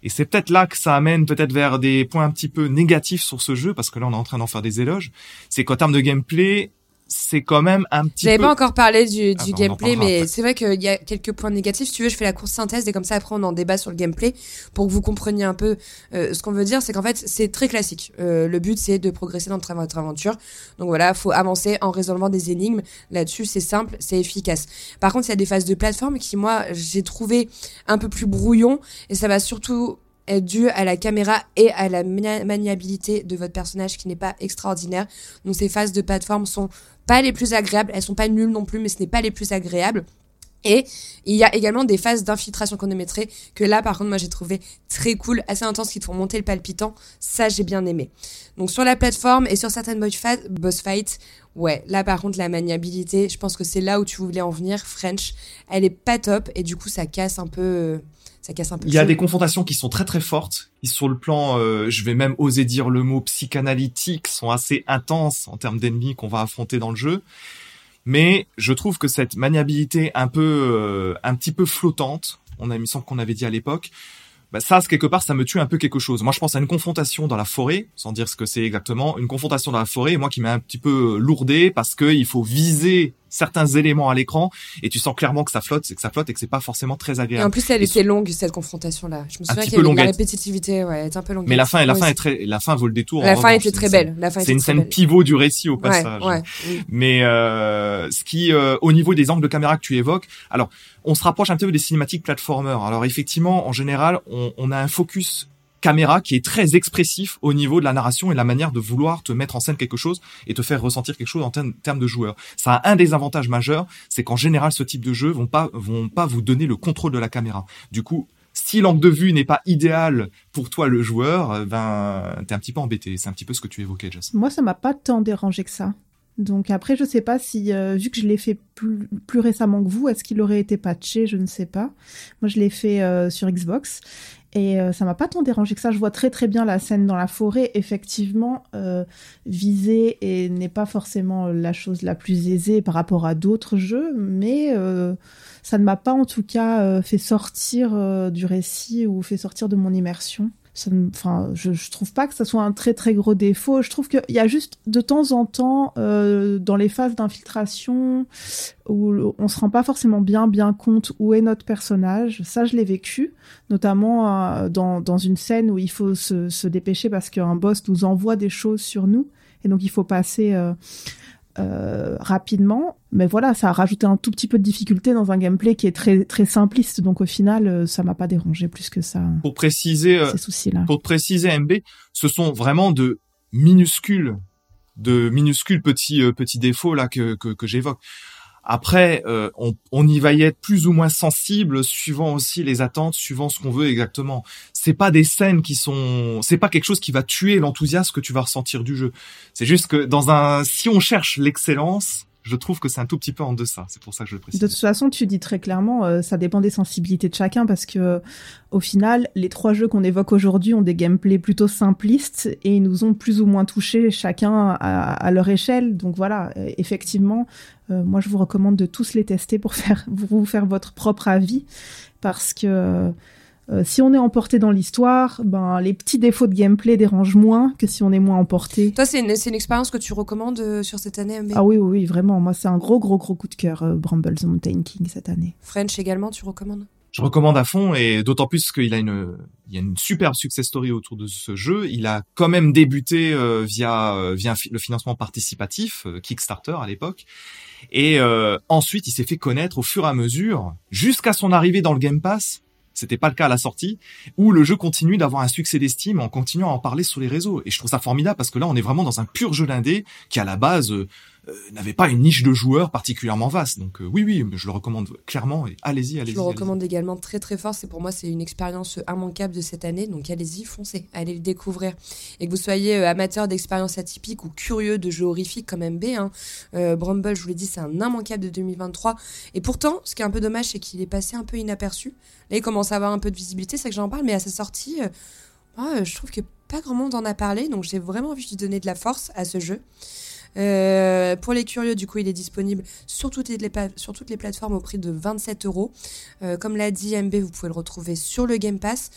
[SPEAKER 3] Et c'est peut-être là que ça amène peut-être vers des points un petit peu négatifs sur ce jeu, parce que là, on est en train d'en faire des éloges. C'est qu'en termes de gameplay, c'est quand même un petit
[SPEAKER 1] J'avais pas encore parlé du, du ah, gameplay, mais c'est vrai qu'il y a quelques points négatifs. Si tu veux, je fais la course synthèse et comme ça après on en débat sur le gameplay pour que vous compreniez un peu euh, ce qu'on veut dire. C'est qu'en fait c'est très classique. Euh, le but c'est de progresser dans votre aventure. Donc voilà, faut avancer en résolvant des énigmes. Là-dessus c'est simple, c'est efficace. Par contre il y a des phases de plateforme qui moi j'ai trouvé un peu plus brouillon et ça va surtout est dû à la caméra et à la maniabilité de votre personnage qui n'est pas extraordinaire. Donc ces phases de plateforme sont pas les plus agréables, elles sont pas nulles non plus, mais ce n'est pas les plus agréables. Et il y a également des phases d'infiltration chronométrée que là, par contre, moi, j'ai trouvé très cool, assez intense, qui te font monter le palpitant. Ça, j'ai bien aimé. Donc, sur la plateforme et sur certaines boss fights, ouais, là, par contre, la maniabilité, je pense que c'est là où tu voulais en venir. French, elle est pas top et du coup, ça casse un peu, ça casse un peu.
[SPEAKER 3] Il y a des confrontations qui sont très très fortes. Ils sur le plan, euh, je vais même oser dire le mot psychanalytique, sont assez intenses en termes d'ennemis qu'on va affronter dans le jeu mais je trouve que cette maniabilité un peu, euh, un petit peu flottante, on a, il me semble qu'on avait dit à l'époque, bah ça, quelque part, ça me tue un peu quelque chose. Moi, je pense à une confrontation dans la forêt, sans dire ce que c'est exactement, une confrontation dans la forêt, moi qui m'a un petit peu lourdé parce que il faut viser certains éléments à l'écran et tu sens clairement que ça flotte, c'est que ça flotte et que c'est pas forcément très agréable.
[SPEAKER 1] Et en plus, elle était longue cette confrontation là. Je me souviens qu'il y avait la répétitivité, ouais, elle était un peu longue.
[SPEAKER 3] Mais la fin, la fin est très, la fin vaut le détour.
[SPEAKER 1] La fin était très belle. La fin
[SPEAKER 3] c'est une scène pivot du récit au passage. Ouais, Mais euh, ce qui, euh, au niveau des angles de caméra que tu évoques, alors on se rapproche un peu des cinématiques platformers. Alors effectivement, en général, on, on a un focus caméra qui est très expressif au niveau de la narration et la manière de vouloir te mettre en scène quelque chose et te faire ressentir quelque chose en termes de joueur. Ça a un des avantages majeurs, c'est qu'en général ce type de jeu vont pas vont pas vous donner le contrôle de la caméra. Du coup, si l'angle de vue n'est pas idéal pour toi le joueur, euh, ben t'es un petit peu embêté. C'est un petit peu ce que tu évoquais, Jess.
[SPEAKER 2] Moi, ça m'a pas tant dérangé que ça. Donc après, je sais pas si, euh, vu que je l'ai fait plus, plus récemment que vous, est-ce qu'il aurait été patché? Je ne sais pas. Moi, je l'ai fait euh, sur Xbox et euh, ça m'a pas tant dérangé que ça. Je vois très très bien la scène dans la forêt. Effectivement, euh, viser et n'est pas forcément la chose la plus aisée par rapport à d'autres jeux, mais euh, ça ne m'a pas en tout cas euh, fait sortir euh, du récit ou fait sortir de mon immersion enfin, je, je trouve pas que ça soit un très très gros défaut. Je trouve qu'il y a juste de temps en temps euh, dans les phases d'infiltration où on se rend pas forcément bien bien compte où est notre personnage. Ça, je l'ai vécu, notamment euh, dans, dans une scène où il faut se, se dépêcher parce qu'un boss nous envoie des choses sur nous et donc il faut passer euh, euh, rapidement. Mais voilà, ça a rajouté un tout petit peu de difficulté dans un gameplay qui est très très simpliste. Donc au final, euh, ça m'a pas dérangé plus que ça.
[SPEAKER 3] Pour préciser, euh. Pour préciser, MB, ce sont vraiment de minuscules, de minuscules petits petits défauts là que que, que j'évoque. Après, euh, on, on, y va y être plus ou moins sensible, suivant aussi les attentes, suivant ce qu'on veut exactement. C'est pas des scènes qui sont, c'est pas quelque chose qui va tuer l'enthousiasme que tu vas ressentir du jeu. C'est juste que dans un, si on cherche l'excellence, je trouve que c'est un tout petit peu en deçà. C'est pour ça que je le précise.
[SPEAKER 2] De toute façon, tu dis très clairement, euh, ça dépend des sensibilités de chacun parce que, euh, au final, les trois jeux qu'on évoque aujourd'hui ont des gameplays plutôt simplistes et ils nous ont plus ou moins touchés chacun à, leur échelle. Donc voilà, euh, effectivement, moi je vous recommande de tous les tester pour faire, vous faire votre propre avis parce que euh, si on est emporté dans l'histoire, ben les petits défauts de gameplay dérangent moins que si on est moins emporté.
[SPEAKER 1] Toi, c'est une, une expérience que tu recommandes euh, sur cette année
[SPEAKER 2] Ah oui, oui, oui, vraiment. Moi, c'est un gros, gros, gros coup de cœur, euh, Bramble the Mountain King cette année.
[SPEAKER 1] French également, tu recommandes?
[SPEAKER 3] Je recommande à fond et d'autant plus qu'il a une il y a une superbe success story autour de ce jeu. Il a quand même débuté via via le financement participatif Kickstarter à l'époque et ensuite il s'est fait connaître au fur et à mesure jusqu'à son arrivée dans le Game Pass c'était pas le cas à la sortie, où le jeu continue d'avoir un succès d'estime en continuant à en parler sur les réseaux. Et je trouve ça formidable parce que là, on est vraiment dans un pur jeu d'indé qui, à la base, euh, n'avait pas une niche de joueurs particulièrement vaste. Donc euh, oui, oui, je le recommande clairement et allez-y, allez-y.
[SPEAKER 1] Je le recommande également très très fort. C'est pour moi, c'est une expérience immanquable de cette année. Donc allez-y, foncez, allez le découvrir. Et que vous soyez amateur d'expériences atypiques ou curieux de jeux horrifiques comme MB, hein, Bramble, je vous l'ai dit, c'est un immanquable de 2023. Et pourtant, ce qui est un peu dommage, c'est qu'il est passé un peu inaperçu. Là, il commence à avoir un peu de visibilité, c'est que j'en parle, mais à sa sortie, je trouve que pas grand monde en a parlé. Donc j'ai vraiment envie de donner de la force à ce jeu. Euh, pour les curieux, du coup, il est disponible sur toutes les, sur toutes les plateformes au prix de 27 euros. Euh, comme l'a dit MB, vous pouvez le retrouver sur le Game Pass.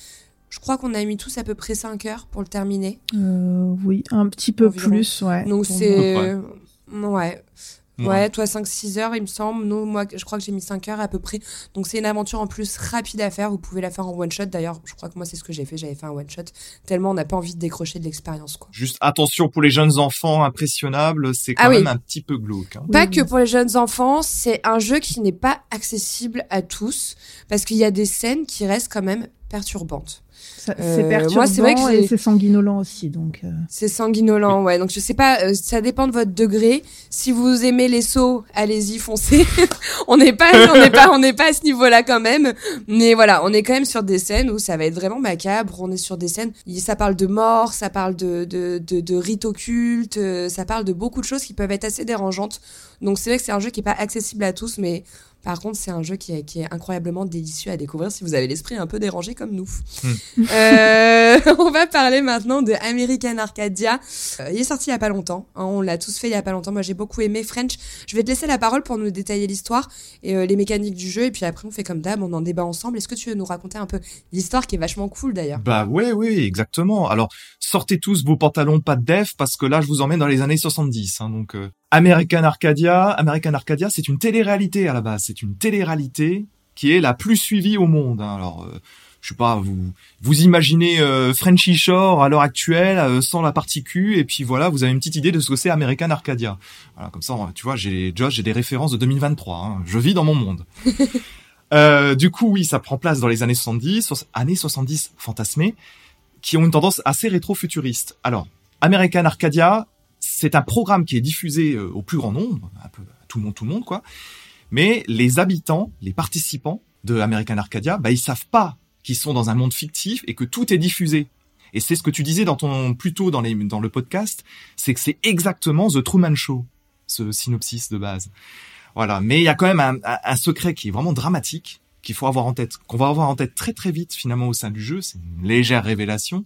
[SPEAKER 1] Je crois qu'on a mis tous à peu près 5 heures pour le terminer.
[SPEAKER 2] Euh, oui, un petit peu plus, ouais.
[SPEAKER 1] Donc c'est... Ouais. Ouais, toi 5-6 heures, il me semble. Nous, moi, je crois que j'ai mis 5 heures à peu près. Donc, c'est une aventure en plus rapide à faire. Vous pouvez la faire en one shot. D'ailleurs, je crois que moi, c'est ce que j'ai fait. J'avais fait un one shot. Tellement on n'a pas envie de décrocher de l'expérience, quoi.
[SPEAKER 3] Juste attention pour les jeunes enfants impressionnables. C'est quand ah même un petit peu glauque. Hein.
[SPEAKER 1] Pas que pour les jeunes enfants. C'est un jeu qui n'est pas accessible à tous. Parce qu'il y a des scènes qui restent quand même perturbante.
[SPEAKER 2] C'est euh, perturbant moi, c'est vrai que et c'est sanguinolent aussi, donc. Euh.
[SPEAKER 1] C'est sanguinolent, ouais. Donc je sais pas, euh, ça dépend de votre degré. Si vous aimez les sauts, allez-y, foncez. on n'est pas, on n'est pas, on n'est pas à ce niveau-là quand même. Mais voilà, on est quand même sur des scènes où ça va être vraiment macabre. On est sur des scènes, ça parle de mort, ça parle de de de, de rites occultes, ça parle de beaucoup de choses qui peuvent être assez dérangeantes. Donc c'est vrai que c'est un jeu qui est pas accessible à tous, mais par contre, c'est un jeu qui est, qui est, incroyablement délicieux à découvrir si vous avez l'esprit un peu dérangé comme nous. Hmm. Euh, on va parler maintenant de American Arcadia. Euh, il est sorti il y a pas longtemps. Hein, on l'a tous fait il y a pas longtemps. Moi, j'ai beaucoup aimé French. Je vais te laisser la parole pour nous détailler l'histoire et euh, les mécaniques du jeu. Et puis après, on fait comme d'hab, on en débat ensemble. Est-ce que tu veux nous raconter un peu l'histoire qui est vachement cool d'ailleurs?
[SPEAKER 3] Bah ouais, oui, exactement. Alors, sortez tous vos pantalons pas de def parce que là, je vous emmène dans les années 70. Hein, donc, American Arcadia, American Arcadia, c'est une télé-réalité à la base. C'est une télé-réalité qui est la plus suivie au monde. Hein. Alors, euh, je sais pas, vous vous imaginez euh, Frenchy Shore à l'heure actuelle euh, sans la partie Q, et puis voilà, vous avez une petite idée de ce que c'est American Arcadia. Voilà, comme ça, tu vois, j'ai j'ai des références de 2023. Hein. Je vis dans mon monde. du coup, oui, ça prend place dans les années 70, années 70 fantasmées, qui ont une tendance assez rétro-futuriste. Alors, American Arcadia, c'est un programme qui est diffusé euh, au plus grand nombre, un peu tout le monde, tout le monde, quoi. Mais les habitants, les participants de American Arcadia, bah, ils savent pas qu'ils sont dans un monde fictif et que tout est diffusé. Et c'est ce que tu disais dans ton, dans les, dans le podcast, c'est que c'est exactement The Truman Show, ce synopsis de base. Voilà. Mais il y a quand même un, un secret qui est vraiment dramatique, qu'il faut avoir en tête, qu'on va avoir en tête très très vite finalement au sein du jeu. C'est une légère révélation.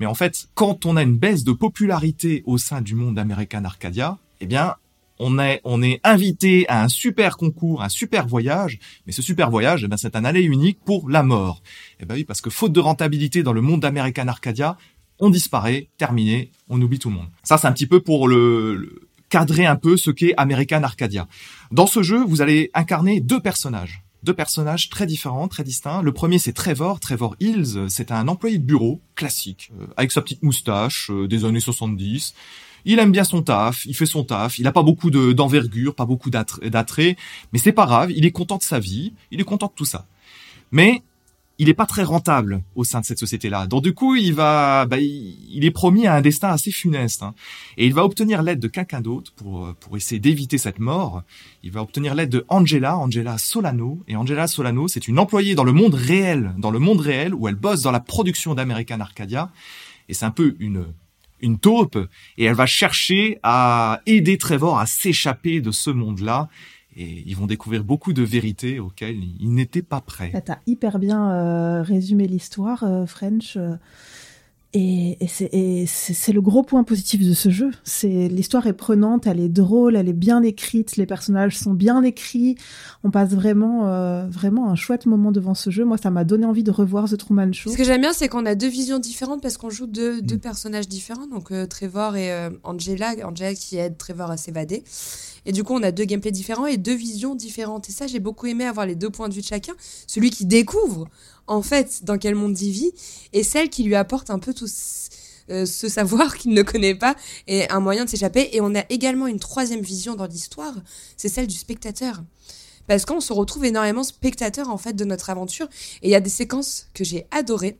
[SPEAKER 3] Mais en fait, quand on a une baisse de popularité au sein du monde d'American Arcadia, eh bien, on est, invité à un super concours, un super voyage, mais ce super voyage, eh c'est un aller unique pour la mort. Eh ben oui, parce que faute de rentabilité dans le monde d'American Arcadia, on disparaît, terminé, on oublie tout le monde. Ça, c'est un petit peu pour le cadrer un peu ce qu'est American Arcadia. Dans ce jeu, vous allez incarner deux personnages deux personnages très différents, très distincts. Le premier, c'est Trevor. Trevor Hills, c'est un employé de bureau classique, euh, avec sa petite moustache euh, des années 70. Il aime bien son taf, il fait son taf, il n'a pas beaucoup d'envergure, pas beaucoup d'attrait, mais c'est pas grave, il est content de sa vie, il est content de tout ça. Mais il n'est pas très rentable au sein de cette société-là. Donc du coup, il va, bah, il, est promis à un destin assez funeste, hein. et il va obtenir l'aide de quelqu'un d'autre pour pour essayer d'éviter cette mort. Il va obtenir l'aide de Angela, Angela Solano, et Angela Solano, c'est une employée dans le monde réel, dans le monde réel où elle bosse dans la production d'American Arcadia, et c'est un peu une une taupe, et elle va chercher à aider Trevor à s'échapper de ce monde-là et ils vont découvrir beaucoup de vérités auxquelles ils n'étaient pas prêts.
[SPEAKER 2] Tu as hyper bien euh, résumé l'histoire, euh, French. Euh, et, c'est le gros point positif de ce jeu. C'est l'histoire est prenante, elle est drôle, elle est bien écrite, les personnages sont bien écrits. On passe vraiment, vraiment un chouette moment devant ce jeu. Moi, ça m'a donné envie de revoir The Truman Show.
[SPEAKER 1] Ce que j'aime bien, c'est qu'on a deux visions différentes parce qu'on joue deux, deux mm. personnages différents. Donc Trevor et Angela, Angela qui aide Trevor à s'évader. Et du coup, on a deux gameplays différents et deux visions différentes. Et ça, j'ai beaucoup aimé avoir les deux points de vue de chacun. Celui qui découvre, en fait, dans quel monde il vit, et celle qui lui apporte un peu tout euh, ce savoir qu'il ne connaît pas et un moyen de s'échapper. Et on a également une troisième vision dans l'histoire, c'est celle du spectateur. Parce qu'on se retrouve énormément spectateur, en fait, de notre aventure. Et il y a des séquences que j'ai adorées.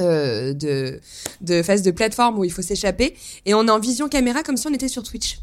[SPEAKER 1] Euh, de, de de plateforme où il faut s'échapper et on est en vision caméra comme si on était sur Twitch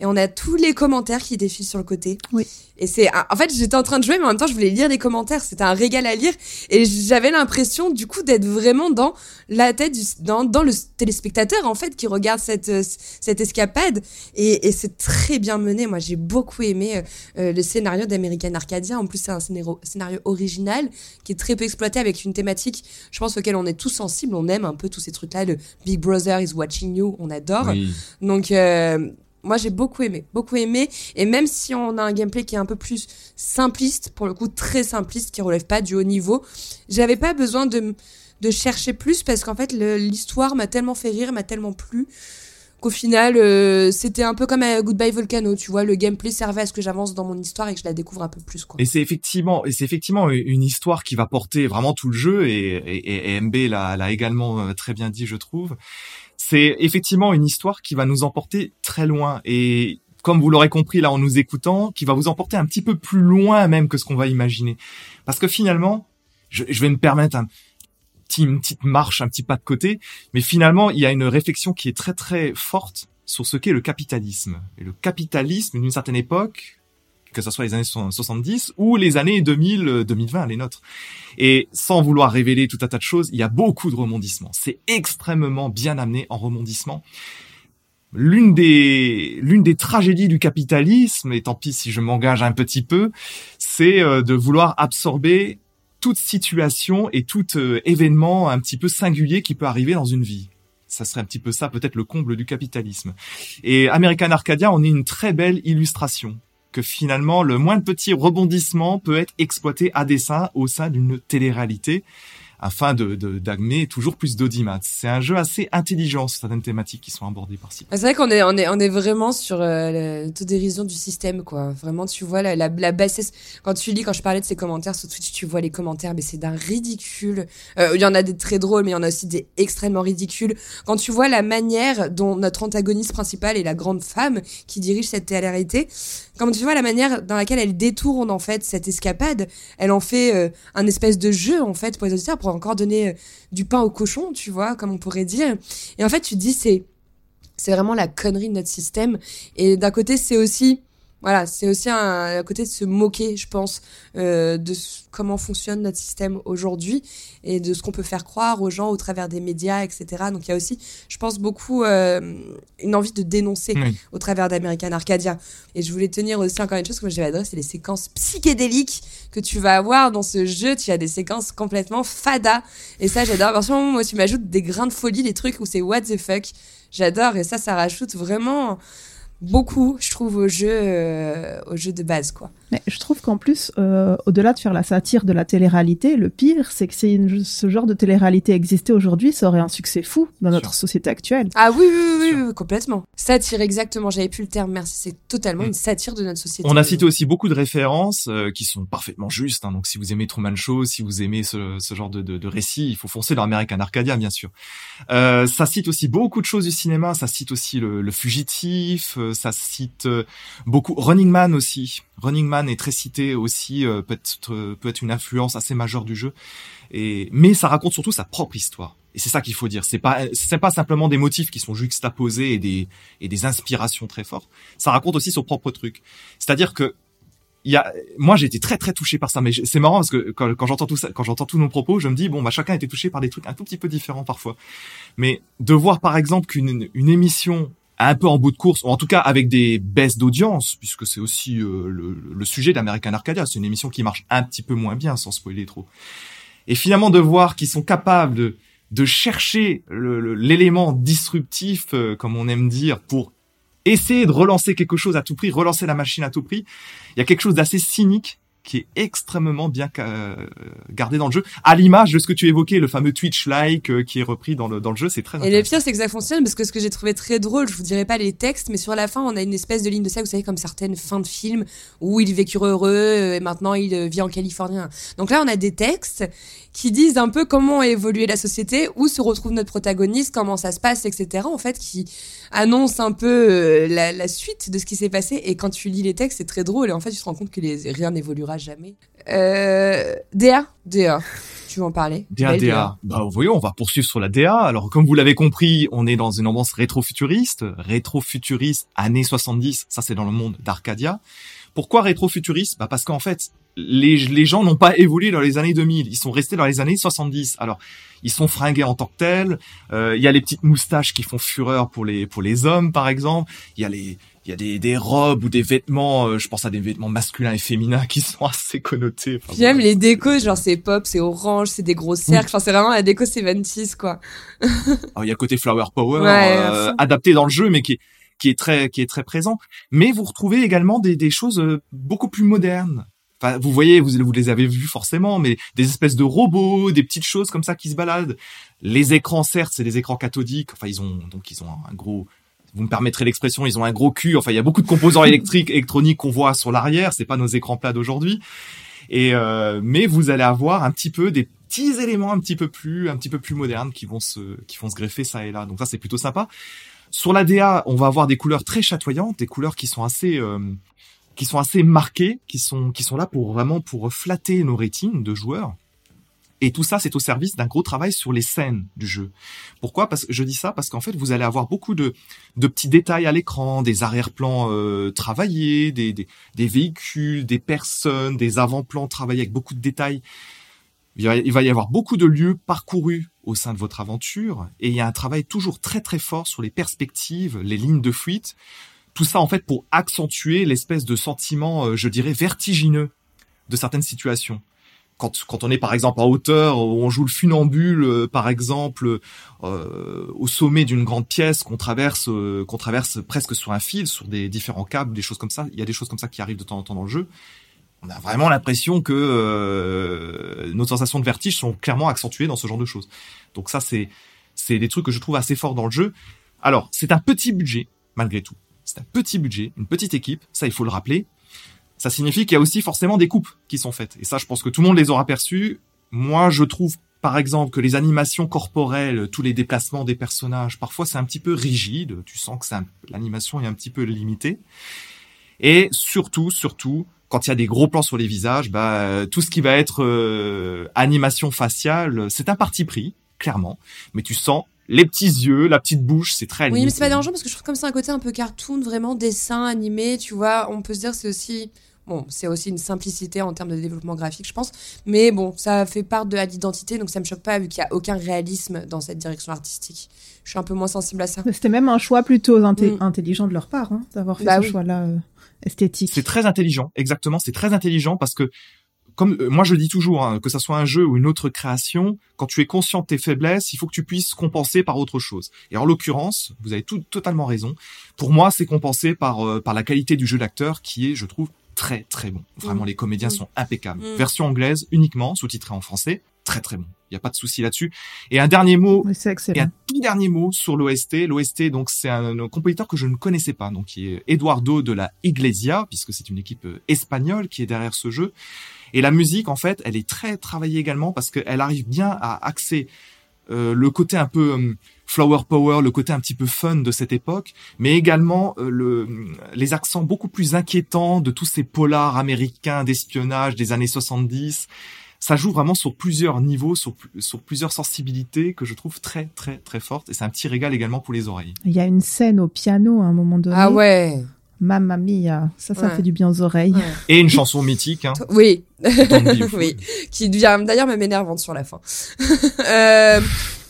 [SPEAKER 1] et on a tous les commentaires qui défilent sur le côté.
[SPEAKER 2] Oui.
[SPEAKER 1] Et c'est, en fait, j'étais en train de jouer, mais en même temps, je voulais lire les commentaires. C'était un régal à lire. Et j'avais l'impression, du coup, d'être vraiment dans la tête du, dans, dans le téléspectateur, en fait, qui regarde cette, euh, cette escapade. Et, et c'est très bien mené. Moi, j'ai beaucoup aimé euh, euh, le scénario d'American Arcadia. En plus, c'est un scénario, scénario original qui est très peu exploité avec une thématique, je pense, auquel on est tous sensibles. On aime un peu tous ces trucs-là. Le Big Brother is watching you. On adore. Oui. Donc, moi j'ai beaucoup aimé, beaucoup aimé. Et même si on a un gameplay qui est un peu plus simpliste, pour le coup très simpliste, qui relève pas du haut niveau, j'avais pas besoin de, de chercher plus parce qu'en fait l'histoire m'a tellement fait rire, m'a tellement plu qu'au final euh, c'était un peu comme à Goodbye Volcano, tu vois, le gameplay servait à ce que j'avance dans mon histoire et que je la découvre un peu plus.
[SPEAKER 3] Et c'est effectivement et c'est effectivement une histoire qui va porter vraiment tout le jeu et MB l'a également euh, très bien dit je trouve c'est effectivement une histoire qui va nous emporter très loin et comme vous l'aurez compris là en nous écoutant, qui va vous emporter un petit peu plus loin même que ce qu'on va imaginer. Parce que finalement, je, vais me permettre petit, une petite marche, un petit pas de côté. Mais finalement, il y a une réflexion qui est très très forte sur ce qu'est le capitalisme. Et le capitalisme, d'une certaine époque, que ce soit les années 70 ou les années 2000, 2020, les nôtres. Et sans vouloir révéler tout un tas de choses, il y a beaucoup de rebondissements. C'est extrêmement bien amené en rebondissement. L'une des, l'une des tragédies du capitalisme, et tant pis si je m'engage un petit peu, c'est euh, de vouloir absorber toute situation et tout euh, événement un petit peu singulier qui peut arriver dans une vie. Ça serait un petit peu ça, peut-être le comble du capitalisme. Et American Arcadia, on est une très belle illustration que finalement le moindre petit rebondissement peut être exploité à dessein au sein d'une télé-réalité afin de d'amener toujours plus d'audimat. C'est un jeu assez intelligent sur certaines thématiques qui sont abordées par-ci.
[SPEAKER 1] C'est vrai qu'on est on est on est vraiment sur euh, l'autodérision du système quoi. Vraiment tu vois la, la, la bassesse quand tu lis quand je parlais de ces commentaires sur Twitch tu vois les commentaires mais c'est d'un ridicule. Euh, il y en a des très drôles mais il y en a aussi des extrêmement ridicules. Quand tu vois la manière dont notre antagoniste principal est la grande femme qui dirige cette télé-réalité, quand tu vois la manière dans laquelle elle détourne en fait cette escapade, elle en fait euh, un espèce de jeu en fait pour les auditeurs encore donner euh, du pain au cochon, tu vois, comme on pourrait dire. Et en fait, tu te dis, c'est, c'est vraiment la connerie de notre système. Et d'un côté, c'est aussi voilà, c'est aussi un, côté de se moquer, je pense, euh, de comment fonctionne notre système aujourd'hui et de ce qu'on peut faire croire aux gens au travers des médias, etc. Donc il y a aussi, je pense, beaucoup euh, une envie de dénoncer au travers d'American Arcadia. Et je voulais tenir aussi encore une chose que j'avais adressé, c'est les séquences psychédéliques que tu vas avoir dans ce jeu. Tu as des séquences complètement fada. Et ça, j'adore. À moi, tu m'ajoutes des grains de folie, des trucs où c'est what the fuck. J'adore. Et ça, ça rajoute vraiment beaucoup, je trouve, au jeu, euh, au jeu de base, quoi.
[SPEAKER 2] Mais je trouve qu'en plus, euh, au-delà de faire la satire de la télé-réalité, le pire, c'est que si ce genre de télé-réalité existait aujourd'hui, ça aurait un succès fou dans notre société actuelle.
[SPEAKER 1] Ah oui, oui, oui, complètement. Satire, exactement. J'avais plus le terme. Merci. C'est totalement mm. une satire de notre société.
[SPEAKER 3] On a cité aussi beaucoup de références euh, qui sont parfaitement justes. Hein. Donc, si vous aimez Truman Show, si vous aimez ce, ce genre de, de, de, récit, il faut foncer dans American Arcadia, bien sûr. Euh, ça cite aussi beaucoup de choses du cinéma. Ça cite aussi le, le fugitif. Euh, ça cite beaucoup Running Man aussi. Running Man est très cité aussi, euh, peut être euh, peut être une influence assez majeure du jeu. Et mais ça raconte surtout sa propre histoire. Et c'est ça qu'il faut dire. C'est pas c'est pas simplement des motifs qui sont juxtaposés et des et des inspirations très fortes. Ça raconte aussi son propre truc. C'est-à-dire que il y a, moi j'ai été très très touché par ça, mais c'est marrant parce que quand, quand j'entends tout ça, quand j'entends tous nos propos, je me dis bon bah chacun a été touché par des trucs un tout petit peu différents parfois. Mais de voir par exemple qu'une une émission un peu en bout de course, ou en tout cas avec des baisses d'audience, puisque c'est aussi euh, le, sujet d'American Arcadia. C'est une émission qui marche un petit peu moins bien, sans spoiler trop. Et finalement de voir qu'ils sont capables de, de chercher l'élément disruptif, euh, comme on aime dire, pour essayer de relancer quelque chose à tout prix, relancer la machine à tout prix. Il y a quelque chose d'assez cynique qui est extrêmement bien euh, gardé dans le jeu, à l'image de ce que tu évoquais, le fameux Twitch-like euh, qui est repris dans le, dans le jeu, c'est très
[SPEAKER 1] Et le pire, c'est que ça fonctionne, parce que ce que j'ai trouvé très drôle, je vous dirai pas les textes, mais sur la fin, on a une espèce de ligne de ça, vous savez, comme certaines fins de films, où il vécut heureux, euh, et maintenant il vit en Californie. Donc là, on a des textes qui disent un peu comment a évolué la société, où se retrouve notre protagoniste, comment ça se passe, etc. En fait, qui annonce un peu la, la suite de ce qui s'est passé, et quand tu lis les textes, c'est très drôle, et en fait, tu te rends compte que les, rien n'évoluera jamais. Euh, DA, DA. Tu veux en parler?
[SPEAKER 3] DA, DA. Bah, voyons, on va poursuivre sur la DA. Alors, comme vous l'avez compris, on est dans une ambiance rétro-futuriste. Rétro-futuriste, années 70. Ça, c'est dans le monde d'Arcadia. Pourquoi rétro-futuriste? Bah, parce qu'en fait, les, les gens n'ont pas évolué dans les années 2000. Ils sont restés dans les années 70. Alors, ils sont fringués en tant que tels. Euh, il y a les petites moustaches qui font fureur pour les pour les hommes, par exemple. Il y a les il y a des, des robes ou des vêtements, euh, je pense à des vêtements masculins et féminins qui sont assez connotés.
[SPEAKER 1] J'aime les décos, genre c'est pop, c'est orange, c'est des gros cercles, enfin c'est vraiment la déco 76 quoi.
[SPEAKER 3] il y a le côté flower power euh, adapté dans le jeu mais qui est qui est très qui est très présent, mais vous retrouvez également des des choses euh, beaucoup plus modernes. Enfin, vous voyez, vous, vous les avez vus forcément, mais des espèces de robots, des petites choses comme ça qui se baladent. Les écrans, certes, c'est des écrans cathodiques. Enfin, ils ont donc ils ont un gros vous me permettrez l'expression, ils ont un gros cul. Enfin, il y a beaucoup de composants électriques, électroniques qu'on voit sur l'arrière. C'est pas nos écrans plats d'aujourd'hui. Et euh, mais vous allez avoir un petit peu des petits éléments un petit peu plus, un petit peu plus modernes qui vont se, qui vont se greffer ça et là. Donc ça, c'est plutôt sympa. Sur la DA, on va avoir des couleurs très chatoyantes, des couleurs qui sont assez, euh, qui sont assez marquées, qui sont, qui sont là pour vraiment pour flatter nos rétines de joueurs. Et tout ça, c'est au service d'un gros travail sur les scènes du jeu. Pourquoi? Parce que je dis ça parce qu'en fait, vous allez avoir beaucoup de, de petits détails à l'écran, des arrière-plans euh, travaillés, des, des, des, véhicules, des personnes, des avant-plans travaillés avec beaucoup de détails. Il va, il va y avoir beaucoup de lieux parcourus au sein de votre aventure, et il y a un travail toujours très très fort sur les perspectives, les lignes de fuite. Tout ça en fait pour accentuer l'espèce de sentiment, euh, je dirais, vertigineux de certaines situations quand, quand on est par exemple en hauteur, on joue le funambule, euh, par exemple, euh, au sommet d'une grande pièce qu'on traverse, euh, qu'on traverse presque sur un fil, sur des différents câbles, des choses comme ça. Il y a des choses comme ça qui arrivent de temps en temps dans le jeu. On a vraiment l'impression que nos sensations de vertige sont clairement accentuées dans ce genre de choses. Donc ça, c'est c'est des trucs que je trouve assez forts dans le jeu. Alors, c'est un petit budget malgré tout. C'est un petit budget, une petite équipe, ça il faut le rappeler ça signifie qu'il y a aussi forcément des coupes qui sont faites. Et ça, je pense que tout le monde les aura perçues. Moi, je trouve par exemple que les animations corporelles, tous les déplacements des personnages, parfois c'est un petit peu rigide. Tu sens que l'animation est un petit peu limitée. Et surtout, surtout, quand il y a des gros plans sur les visages, bah, tout ce qui va être euh, animation faciale, c'est un parti pris, clairement. Mais tu sens les petits yeux, la petite bouche, c'est très
[SPEAKER 1] Oui, mais c'est pas dérangeant parce que je trouve comme ça un côté un peu cartoon, vraiment dessin animé, tu vois. On peut se dire c'est aussi Bon, c'est aussi une simplicité en termes de développement graphique, je pense. Mais bon, ça fait part de l'identité, donc ça me choque pas vu qu'il n'y a aucun réalisme dans cette direction artistique. Je suis un peu moins sensible à ça.
[SPEAKER 2] C'était même un choix plutôt mm. intelligent de leur part, hein, d'avoir fait bah ce choix-là euh, esthétique.
[SPEAKER 3] C'est très intelligent, exactement. C'est très intelligent parce que comme euh, moi je dis toujours, hein, que ça soit un jeu ou une autre création, quand tu es conscient de tes faiblesses, il faut que tu puisses compenser par autre chose. Et en l'occurrence, vous avez tout, totalement raison. Pour moi, c'est compensé par euh, par la qualité du jeu d'acteur, qui est, je trouve, très très bon. Vraiment, mm. les comédiens mm. sont impeccables. Mm. Version anglaise uniquement, sous-titrée en français, très très bon. Il n'y a pas de souci là-dessus. Et un dernier mot, et un tout dernier mot sur l'OST. L'OST, donc c'est un, compositeur que je ne connaissais pas, donc qui est Eduardo de la Iglesia, puisque c'est une équipe euh, espagnole qui est derrière ce jeu. Et la musique, en fait, elle est très travaillée également parce qu'elle arrive bien à axer euh, le côté un peu euh, flower power, le côté un petit peu fun de cette époque, mais également euh, le, les accents beaucoup plus inquiétants de tous ces polars américains d'espionnage des années 70. Ça joue vraiment sur plusieurs niveaux, sur, sur plusieurs sensibilités que je trouve très très très fortes et c'est un petit régal également pour les oreilles.
[SPEAKER 2] Il y a une scène au piano à un moment donné.
[SPEAKER 1] Ah ouais.
[SPEAKER 2] Mamma mia, ça, ça fait du bien aux oreilles.
[SPEAKER 3] Et une chanson mythique. Hein.
[SPEAKER 1] Oui. oui. Qui devient d'ailleurs même énervante sur la fin. euh,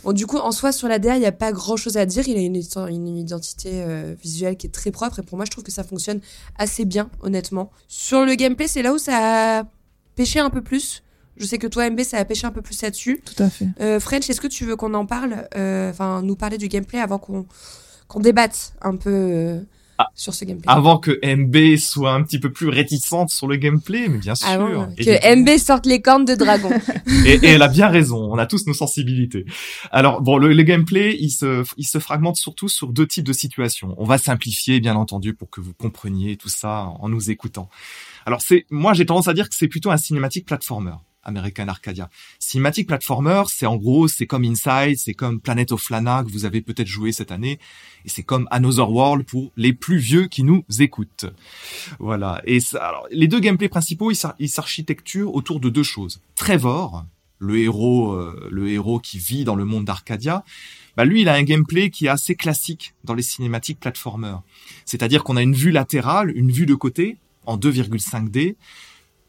[SPEAKER 1] bon, du coup, en soi, sur la DA, il n'y a pas grand chose à dire. Il a une, une identité euh, visuelle qui est très propre. Et pour moi, je trouve que ça fonctionne assez bien, honnêtement. Sur le gameplay, c'est là où ça a pêché un peu plus. Je sais que toi, MB, ça a pêché un peu plus là-dessus.
[SPEAKER 2] Tout à fait.
[SPEAKER 1] Euh, French, est-ce que tu veux qu'on en parle euh, Enfin, nous parler du gameplay avant qu'on qu'on débatte un peu ah. sur ce gameplay.
[SPEAKER 3] Avant que MB soit un petit peu plus réticente sur le gameplay, mais bien ah sûr.
[SPEAKER 1] que MB sorte les cornes de dragon.
[SPEAKER 3] et, elle a bien raison. On a tous nos sensibilités. Alors bon, le, gameplay, il se, il se fragmente surtout sur deux types de situations. On va simplifier, bien entendu, pour que vous compreniez tout ça en nous écoutant. Alors c'est, moi j'ai tendance à dire que c'est plutôt un cinématique platformer. American Arcadia. Cinematic Platformer, c'est en gros, c'est comme Inside, c'est comme Planet of Lana que vous avez peut-être joué cette année, et c'est comme Another World pour les plus vieux qui nous écoutent. Voilà. Et alors, les deux gameplays principaux, ils s'architecturent autour de deux choses. Trevor, le héros, euh, le héros qui vit dans le monde d'Arcadia, bah lui, il a un gameplay qui est assez classique dans les cinématiques platformer. C'est-à-dire qu'on a une vue latérale, une vue de côté en 2,5D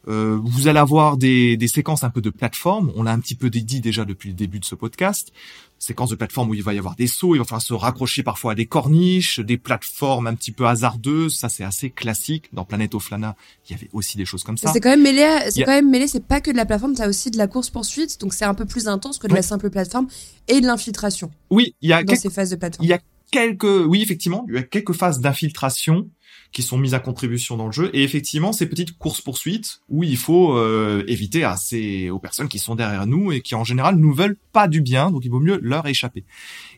[SPEAKER 3] euh, vous allez avoir des, des, séquences un peu de plateforme. On l'a un petit peu dit déjà depuis le début de ce podcast. Séquences de plateforme où il va y avoir des sauts, il va falloir se raccrocher parfois à des corniches, des plateformes un petit peu hasardeuses. Ça, c'est assez classique. Dans Planet of Lana, il y avait aussi des choses comme ça.
[SPEAKER 1] C'est quand même mêlé. C'est quand même mêlé. C'est pas que de la plateforme, ça aussi de la course poursuite. Donc c'est un peu plus intense que de la simple plateforme et de l'infiltration.
[SPEAKER 3] Oui, il y a
[SPEAKER 1] dans ces phases de plateforme.
[SPEAKER 3] Il y a quelques, oui, effectivement, il y a quelques phases d'infiltration qui sont mises à contribution dans le jeu. Et effectivement, ces petites courses-poursuites où il faut euh, éviter à ces, aux personnes qui sont derrière nous et qui en général nous veulent pas du bien, donc il vaut mieux leur échapper.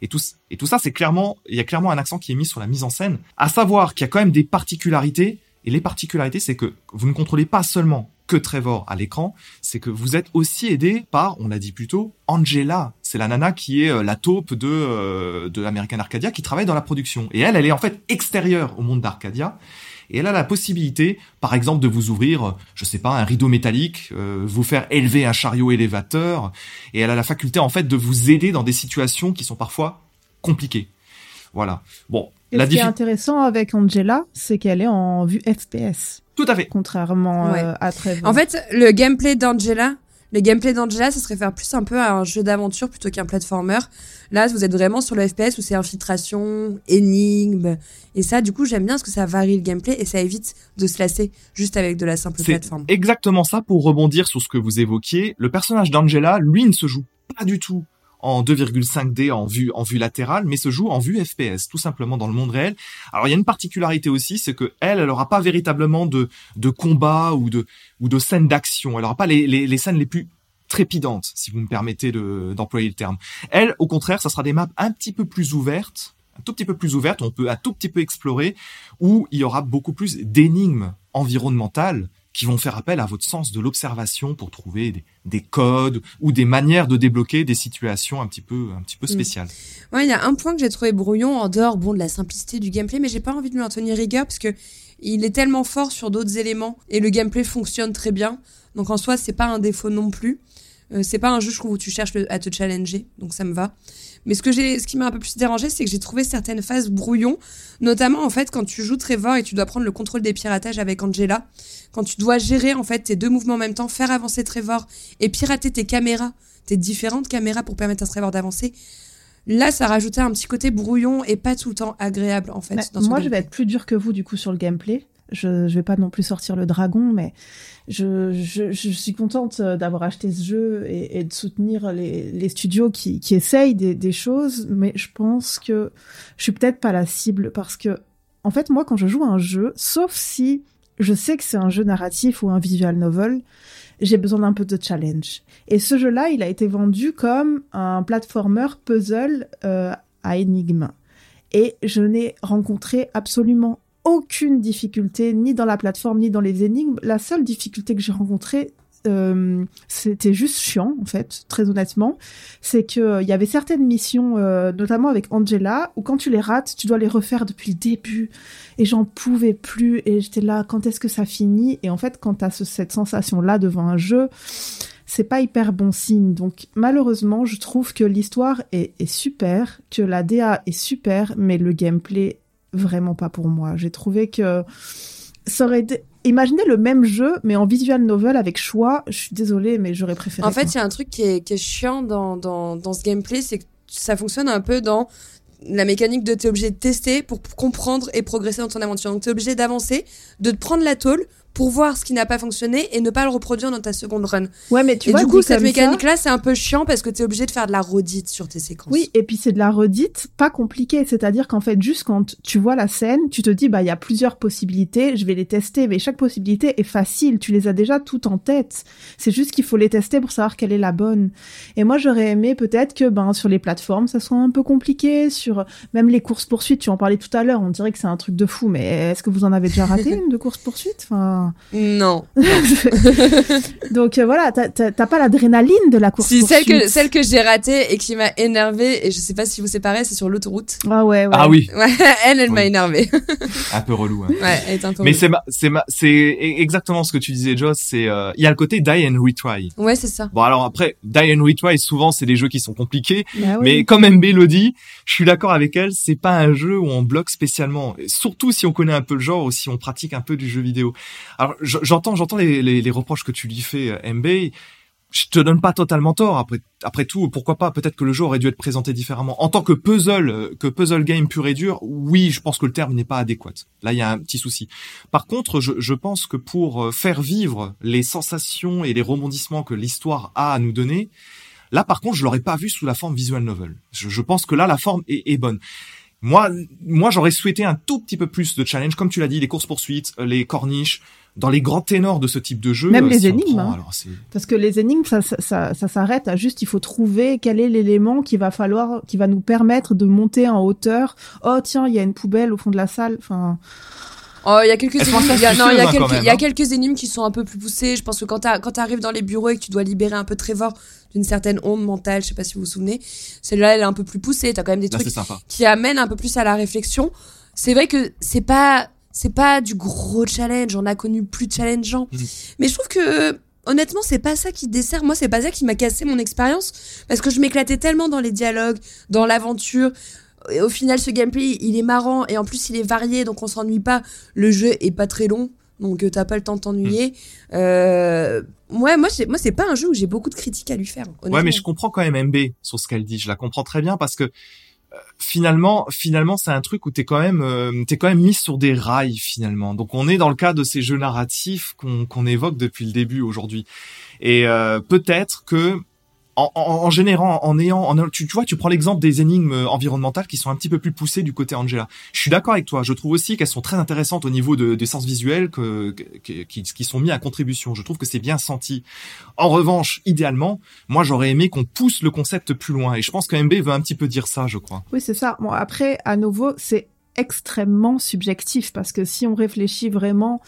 [SPEAKER 3] Et tout, et tout ça, c'est clairement, il y a clairement un accent qui est mis sur la mise en scène, à savoir qu'il y a quand même des particularités. Et les particularités, c'est que vous ne contrôlez pas seulement que Trevor à l'écran, c'est que vous êtes aussi aidé par, on l'a dit plus tôt, Angela. C'est la nana qui est euh, la taupe de, euh, de American Arcadia qui travaille dans la production. Et elle, elle est en fait extérieure au monde d'Arcadia. Et elle a la possibilité, par exemple, de vous ouvrir, je sais pas, un rideau métallique, euh, vous faire élever un chariot élévateur, et elle a la faculté en fait de vous aider dans des situations qui sont parfois compliquées. Voilà. Bon.
[SPEAKER 2] Et ce qui est intéressant avec Angela, c'est qu'elle est en vue FPS.
[SPEAKER 3] Tout à fait.
[SPEAKER 2] Contrairement euh, à Trevor.
[SPEAKER 1] En fait, le gameplay d'Angela, le gameplay d'Angela, ça serait faire plus un peu un jeu d'aventure plutôt qu'un platformer. Là, vous êtes vraiment sur le FPS où c'est infiltration, énigme. Et ça, du coup, j'aime bien parce que ça varie le gameplay et ça évite de se lasser juste avec de la simple plateforme.
[SPEAKER 3] Exactement ça pour rebondir sur ce que vous évoquiez. Le personnage d'Angela, lui, ne se joue pas du tout en 2,5D en vue en vue latérale, mais se joue en vue FPS, tout simplement dans le monde réel. Alors il y a une particularité aussi, c'est que elle, elle aura pas véritablement de de combat ou de ou de scènes d'action. Elle aura pas les, les, les scènes les plus trépidantes, si vous me permettez d'employer le terme. Elle, au contraire, ça sera des maps un petit peu plus ouvertes, un tout petit peu plus ouvertes, on peut un tout petit peu explorer, où il y aura beaucoup plus d'énigmes environnementales qui vont faire appel à votre sens de l'observation pour trouver des, des, codes ou des manières de débloquer des situations un petit peu un petit peu mm. spéciales.
[SPEAKER 1] Ouais, il y a un point que j'ai trouvé brouillon en dehors bon de la simplicité du gameplay, mais j'ai pas envie de lui en tenir rigueur parce que il est tellement fort sur d'autres éléments et le gameplay fonctionne très bien. Donc en soi, c'est pas un défaut non plus. Euh, c'est pas un jeu, je trouve, où tu cherches à te challenger, donc ça me va. Mais ce que j'ai, ce qui m'a un peu plus dérangé, c'est que j'ai trouvé certaines phases brouillon, notamment en fait quand tu joues Trevor et tu dois prendre le contrôle des piratages avec Angela, quand tu dois gérer en fait tes deux mouvements en même temps, faire avancer Trevor et pirater tes caméras, tes différentes caméras pour permettre à Trevor d'avancer. Là, ça rajoutait un petit côté brouillon et pas tout le temps agréable en fait.
[SPEAKER 2] moi, je vais être plus dur que vous du coup sur le gameplay. Je, je vais pas non plus sortir le dragon, mais je, suis contente d'avoir acheté ce jeu et, de soutenir les, studios qui, qui essayent des, choses, mais je pense que je suis peut-être pas la cible parce que, en fait, moi, quand je joue à un jeu, sauf si je sais que c'est un jeu narratif ou un visual novel, j'ai besoin d'un peu de challenge. Et ce jeu-là, il a été vendu comme un platformer puzzle euh, à énigme. Et je n'ai rencontré absolument aucune difficulté, ni dans la plateforme, ni dans les énigmes. La seule difficulté que j'ai rencontrée, euh, c'était juste chiant en fait, très honnêtement. C'est que euh, il y avait certaines missions, euh, notamment avec Angela, où quand tu les rates, tu dois les refaire depuis le début. Et j'en pouvais plus. Et j'étais là, quand est-ce que ça finit? Et en fait, quand t'as ce, cette sensation-là devant un jeu, c'est pas hyper bon signe. Donc malheureusement, je trouve que l'histoire est, est super, que la DA est super, mais le gameplay vraiment pas pour moi. J'ai trouvé que ça aurait été... Imaginez le même jeu, mais en visual novel avec choix. Je suis désolée, mais j'aurais préféré.
[SPEAKER 1] En fait, il y a un truc qui est, qui est chiant dans, dans, dans ce gameplay, c'est que ça fonctionne un peu dans la mécanique de t'es obligé de tester pour comprendre et progresser dans ton aventure. Donc t'es obligé d'avancer, de te prendre la tôle pour voir ce qui n'a pas fonctionné et ne pas le reproduire dans ta seconde run.
[SPEAKER 2] Ouais, mais tu
[SPEAKER 1] et
[SPEAKER 2] vois,
[SPEAKER 1] du coup, cette mécanique-là, c'est un peu chiant parce que tu es obligé de faire de la redite sur tes séquences.
[SPEAKER 2] Oui, et puis c'est de la redite pas compliquée. C'est-à-dire qu'en fait, juste quand tu vois la scène, tu te dis, bah, il y a plusieurs possibilités, je vais les tester, mais chaque possibilité est facile. Tu les as déjà toutes en tête. C'est juste qu'il faut les tester pour savoir quelle est la bonne. Et moi, j'aurais aimé peut-être que, ben, sur les plateformes, ça soit un peu compliqué, sur même les courses poursuites. Tu en parlais tout à l'heure. On dirait que c'est un truc de fou, mais est-ce que vous en avez déjà raté une de course poursuite? Enfin,
[SPEAKER 1] non.
[SPEAKER 2] Donc euh, voilà, t'as pas l'adrénaline de la course.
[SPEAKER 1] Si celle que celle que j'ai ratée et qui m'a énervée et je sais pas si vous séparez, c'est sur l'autoroute.
[SPEAKER 2] Ah ouais, ouais.
[SPEAKER 3] Ah oui.
[SPEAKER 1] elle, elle m'a énervée.
[SPEAKER 3] un peu relou. Hein.
[SPEAKER 1] Ouais, elle est un peu.
[SPEAKER 3] Mais c'est c'est c'est exactement ce que tu disais, Joss. C'est euh, il y a le côté die and retry.
[SPEAKER 1] Ouais, c'est ça.
[SPEAKER 3] Bon alors après die and retry, souvent c'est des jeux qui sont compliqués, bah mais comme MB le dit, je suis d'accord avec elle. C'est pas un jeu où on bloque spécialement, surtout si on connaît un peu le genre ou si on pratique un peu du jeu vidéo. Alors j'entends, j'entends les, les, reproches que tu lui fais, euh, MB. Je te donne pas totalement tort. Après, après tout, pourquoi pas? Peut-être que le jeu aurait dû être présenté différemment. En tant que puzzle, euh, que puzzle game pur et dur, oui, je pense que le terme n'est pas adéquat. Là, il y a un petit souci. Par contre, je, je pense que pour euh, faire vivre les sensations et les rebondissements que l'histoire a à nous donner, là, par contre, je l'aurais pas vu sous la forme visual novel. Je, je pense que là, la forme est, est bonne. Moi, moi, j'aurais souhaité un tout petit peu plus de challenge, comme tu l'as dit, les courses poursuites, les corniches, dans les grands ténors de ce type de jeu.
[SPEAKER 2] Même euh, les énigmes. Hein. Parce que les énigmes, ça, ça, ça, s'arrête à juste, il faut trouver quel est l'élément qui va falloir, qui va nous permettre de monter en hauteur. Oh tiens, il y a une poubelle au fond de la salle. Enfin.
[SPEAKER 1] Oh, il y a quelques énigmes. Il y a, non, il y a quelques, il y a hein. quelques énigmes qui sont un peu plus poussées. Je pense que quand tu quand arrives dans les bureaux et que tu dois libérer un peu Trevor d'une certaine onde mentale, je sais pas si vous vous souvenez, celle-là, elle est un peu plus poussée. T'as quand même des trucs qui amènent un peu plus à la réflexion. C'est vrai que c'est pas c'est pas du gros challenge. On a connu plus challengeant.
[SPEAKER 3] Mhm.
[SPEAKER 1] Mais je trouve que honnêtement, c'est pas ça qui dessert. Moi, c'est pas ça qui m'a cassé mon expérience parce que je m'éclatais tellement dans les dialogues, dans l'aventure. Et au final, ce gameplay, il est marrant et en plus, il est varié, donc on s'ennuie pas. Le jeu est pas très long, donc euh, t'as pas le temps de t'ennuyer. Euh, ouais, moi, moi, c'est pas un jeu où j'ai beaucoup de critiques à lui faire.
[SPEAKER 3] Ouais, mais je comprends quand même MB sur ce qu'elle dit. Je la comprends très bien parce que finalement, finalement, c'est un truc où t'es quand même, euh, t'es quand même mis sur des rails finalement. Donc on est dans le cas de ces jeux narratifs qu'on évoque depuis le début aujourd'hui. Et euh, peut-être que en, en, générant, en ayant, tu, tu vois, tu prends l'exemple des énigmes environnementales qui sont un petit peu plus poussées du côté Angela. Je suis d'accord avec toi. Je trouve aussi qu'elles sont très intéressantes au niveau de, des sens visuels que, que- qui, qui sont mis à contribution. Je trouve que c'est bien senti. En revanche, idéalement, moi j'aurais aimé qu'on pousse le concept plus loin. Et je pense que veut un petit peu dire ça, je crois.
[SPEAKER 2] Oui, c'est ça. Bon, après, à nouveau, c'est extrêmement subjectif parce que si on réfléchit vraiment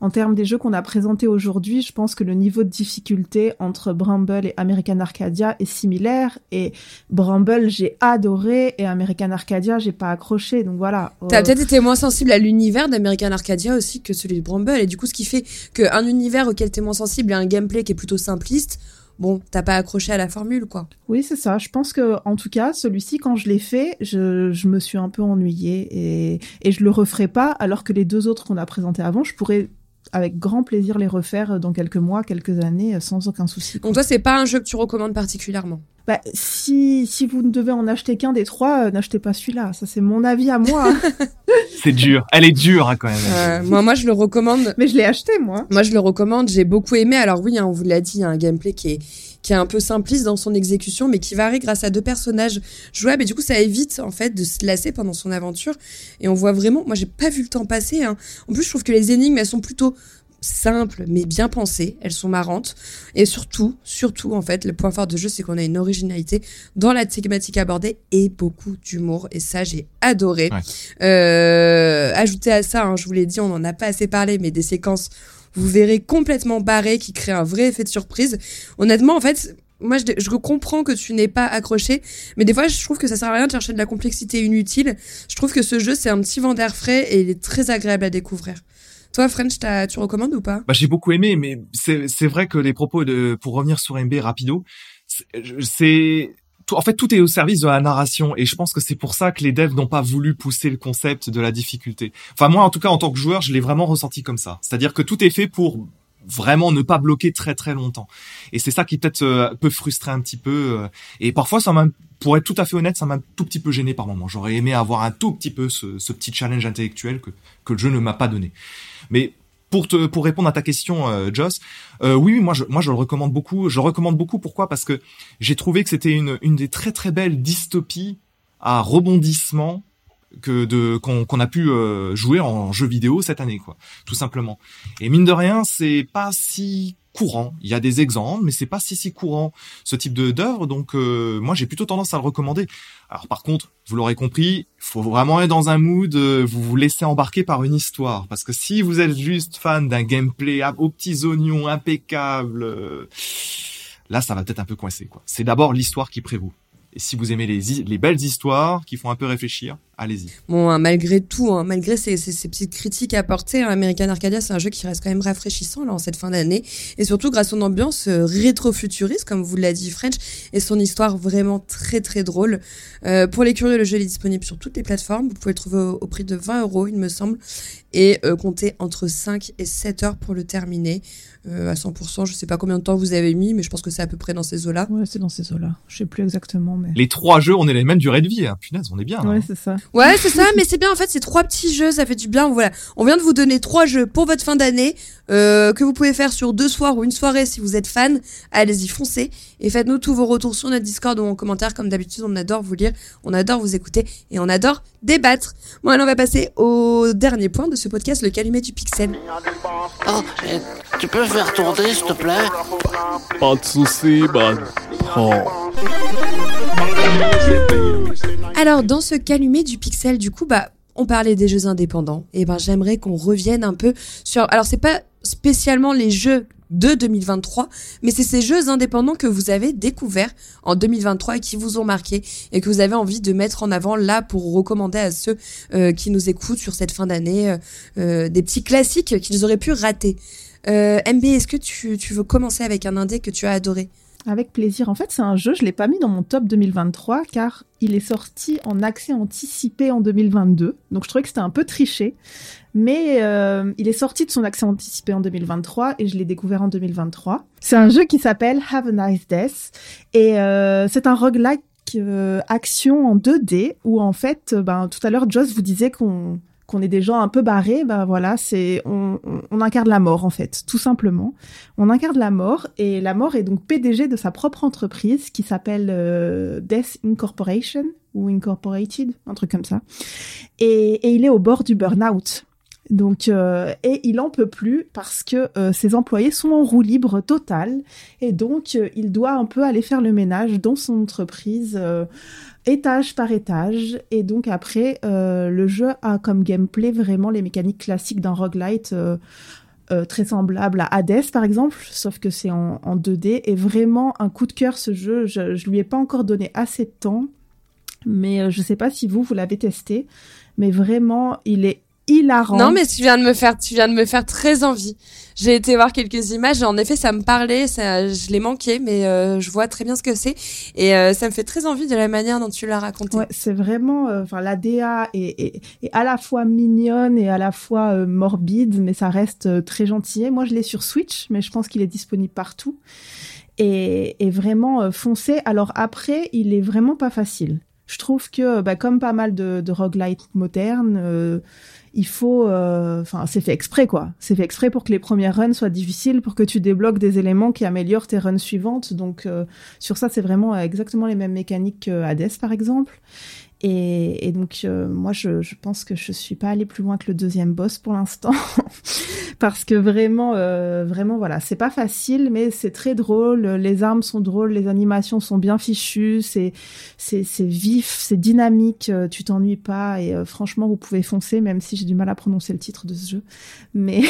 [SPEAKER 2] en termes des jeux qu'on a présentés aujourd'hui, je pense que le niveau de difficulté entre Bramble et American Arcadia est similaire et Bramble j'ai adoré et American Arcadia j'ai pas accroché donc voilà.
[SPEAKER 1] T'as
[SPEAKER 2] Euh,
[SPEAKER 1] peut-être été moins sensible à l'univers d'American Arcadia aussi que celui de Bramble, et du coup, ce qui fait qu'un univers auquel t'es moins sensible et un gameplay qui est plutôt simpliste, bon, t'as pas accroché à la formule, quoi.
[SPEAKER 2] Oui, c'est ça. Je pense que, en tout cas, celui-ci, quand je l'ai fait, je, me suis un peu ennuyée et, et je le referai pas, alors que les deux autres qu'on a présentés avant, je pourrais avec grand plaisir les refaire dans quelques mois, quelques années, sans aucun souci.
[SPEAKER 1] Donc toi, c'est pas un jeu que tu recommandes particulièrement.
[SPEAKER 2] Bah, si, si vous ne devez en acheter qu'un des trois, euh, n'achetez pas celui-là. Ça, c'est mon avis à moi.
[SPEAKER 3] C'est dur. Elle est dure hein, quand même.
[SPEAKER 1] Euh, moi, moi, je le recommande.
[SPEAKER 2] Mais je l'ai acheté, moi.
[SPEAKER 1] Moi, je le recommande. J'ai beaucoup aimé. Alors oui, hein, on vous l'a dit, il y a un gameplay qui est qui est un peu simpliste dans son exécution, mais qui varie grâce à deux personnages jouables. Et du coup, ça évite en fait de se lasser pendant son aventure. Et on voit vraiment. Moi, j'ai pas vu le temps passer. Hein. En plus, je trouve que les énigmes, elles sont plutôt simples mais bien pensées, elles sont marrantes et surtout, surtout en fait, le point fort de jeu c'est qu'on a une originalité dans la thématique abordée et beaucoup d'humour et ça j'ai adoré.
[SPEAKER 3] Ouais.
[SPEAKER 1] Euh, ajouté à ça, hein, je vous l'ai dit, on en a pas assez parlé, mais des séquences vous verrez complètement barrées qui créent un vrai effet de surprise. Honnêtement, en fait, moi, je, comprends que tu n'es pas accroché, mais des fois, je trouve que ça sert à rien de chercher de la complexité inutile. Je trouve que ce jeu, c'est un petit vent d'air frais et il est très agréable à découvrir. Toi, French, tu recommandes ou pas?
[SPEAKER 3] Bah, j'ai beaucoup aimé, mais c'est vrai que les propos de pour revenir sur MB rapido, c'est en fait tout est au service de la narration et je pense que c'est pour ça que les devs n'ont pas voulu pousser le concept de la difficulté. Enfin moi en tout cas en tant que joueur, je l'ai vraiment ressenti comme ça. C'est-à-dire que tout est fait pour vraiment ne pas bloquer très très longtemps. Et c'est ça qui peut-être euh, peut frustrer un petit peu euh, et parfois ça m'a pour être tout à fait honnête, ça m'a un tout petit peu gêné par moment. J'aurais aimé avoir un tout petit peu ce, ce petit challenge intellectuel que que le jeu ne m'a pas donné. Mais pour te pour répondre à ta question, euh, Joss, euh, oui, moi je moi je le recommande beaucoup. Je le recommande beaucoup. Pourquoi? Parce que j'ai trouvé que c'était une une des très très belles dystopies à rebondissement que de qu'on a pu euh, jouer en jeu vidéo cette année, quoi, tout simplement. Et mine de rien, c'est pas si courant. Il y a des exemples, mais c'est pas si si courant ce type de d'œuvre. Donc euh, moi j'ai plutôt tendance à le recommander. Alors par contre, vous l'aurez compris, faut vraiment être dans un mood, euh, vous vous laissez embarquer par une histoire. Parce que si vous êtes juste fan d'un gameplay aux petits oignons impeccable, euh, là ça va peut-être un peu coincer. quoi. C'est d'abord l'histoire qui prévaut. Et si vous aimez les, belles histoires qui font un peu réfléchir, allez-y.
[SPEAKER 1] Bon, hein, malgré tout, hein, malgré ces, petites critiques apportées, hein, American Arcadia, c'est un jeu qui reste quand même rafraîchissant là en cette fin d'année, et surtout grâce à son ambiance euh, rétro-futuriste, comme vous l'a dit French, et son histoire vraiment très très drôle. Euh, pour les curieux, le jeu est disponible sur toutes les plateformes. Vous pouvez le trouver au, au prix de 20 euros, il me semble, et euh, compter entre 5 et 7 heures pour le terminer. Euh, à 100%, je sais pas combien de temps vous avez mis, mais je pense que c'est à peu près dans ces eaux-là.
[SPEAKER 2] Ouais, c'est dans ces eaux-là. Je sais plus exactement, mais.
[SPEAKER 3] Les trois jeux, on est les mêmes durée de vie. Hein. Punaise, on est bien.
[SPEAKER 2] Ouais,
[SPEAKER 3] hein.
[SPEAKER 2] c'est ça.
[SPEAKER 1] Ouais, c'est ça, mais c'est bien. En fait, c'est trois petits jeux, ça fait du bien. Voilà, on vient de vous donner trois jeux pour votre fin d'année euh, que vous pouvez faire sur deux soirs ou une soirée si vous êtes fan. Allez-y, foncez et faites-nous tous vos retours sur notre Discord ou en commentaire. Comme d'habitude, on adore vous lire, on adore vous écouter et on adore débattre. Bon, alors on va passer au dernier point de ce podcast, le calumet du pixel.
[SPEAKER 4] Oh, tu peux faire tourner, s'il te plaît?
[SPEAKER 5] Pas de soucis, man. Prends.
[SPEAKER 1] Alors, dans ce calumet du pixel, du coup, bah, on parlait des jeux indépendants. Et ben, j'aimerais qu'on revienne un peu sur. Alors, c'est pas spécialement les jeux de 2023, mais c'est ces jeux indépendants que vous avez découverts en 2023 et qui vous ont marqué et que vous avez envie de mettre en avant là pour recommander à ceux euh, qui nous écoutent sur cette fin d'année euh, euh, des petits classiques qu'ils auraient pu rater. Euh, MB, est-ce que tu, tu veux commencer avec un indé que tu as adoré
[SPEAKER 2] Avec plaisir. En fait, c'est un jeu, je l'ai pas mis dans mon top 2023 car il est sorti en accès anticipé en 2022. Donc je trouvais que c'était un peu triché. Mais euh, il est sorti de son accès anticipé en 2023 et je l'ai découvert en 2023. C'est un jeu qui s'appelle Have a Nice Death et euh, c'est un roguelike action en 2D où en fait, ben tout à l'heure Joss vous disait qu'on qu'on est des gens un peu barrés, ben voilà, c'est on, on, incarne la mort en fait, tout simplement. On incarne la mort et la mort est donc PDG de sa propre entreprise qui s'appelle euh, Death Incorporation ou Incorporated, un truc comme ça. Et, il est au bord du burn-out. Donc euh, et il en peut plus parce que euh, ses employés sont en roue libre totale et donc il doit un peu aller faire le ménage dans son entreprise étage par étage. Et donc après euh, le jeu a comme gameplay vraiment les mécaniques classiques d'un roguelite euh, euh, très semblable à Hades par exemple, sauf que c'est en, en 2D et vraiment un coup de cœur ce jeu. Je, je lui ai pas encore donné assez de temps, mais je sais pas si vous vous l'avez testé, mais vraiment il est hilarant.
[SPEAKER 1] Non, mais tu viens de me faire, tu viens de me faire très envie. J'ai été voir quelques images et en effet, ça me parlait, ça, je l'ai manqué, mais euh, je vois très bien ce que c'est et euh, ça me fait très envie de la manière dont tu l'as raconté.
[SPEAKER 2] Ouais, c'est vraiment, euh, enfin la DA est, est, est, à la fois mignonne et à la fois morbide, mais ça reste très gentil. Moi, je l'ai sur Switch, mais je pense qu'il est disponible partout et, et vraiment foncé. Alors après, il est vraiment pas facile. Je trouve que, bah, comme pas mal de, de roguelite modernes, il faut, enfin, c'est fait exprès quoi. C'est fait exprès pour que les premières runs soient difficiles, pour que tu débloques des éléments qui améliorent tes runs suivantes. Donc euh, sur ça, c'est vraiment exactement les mêmes mécaniques que par exemple. Et, et donc euh, moi, je, je pense que je suis pas allée plus loin que le deuxième boss pour l'instant, parce que vraiment, euh, vraiment voilà, c'est pas facile, mais c'est très drôle. Les armes sont drôles, les animations sont bien fichues, c'est c'est c'est vif, c'est dynamique. euh, Tu t'ennuies pas et euh, franchement, vous pouvez foncer, même si j'ai du mal à prononcer le titre de ce jeu. Mais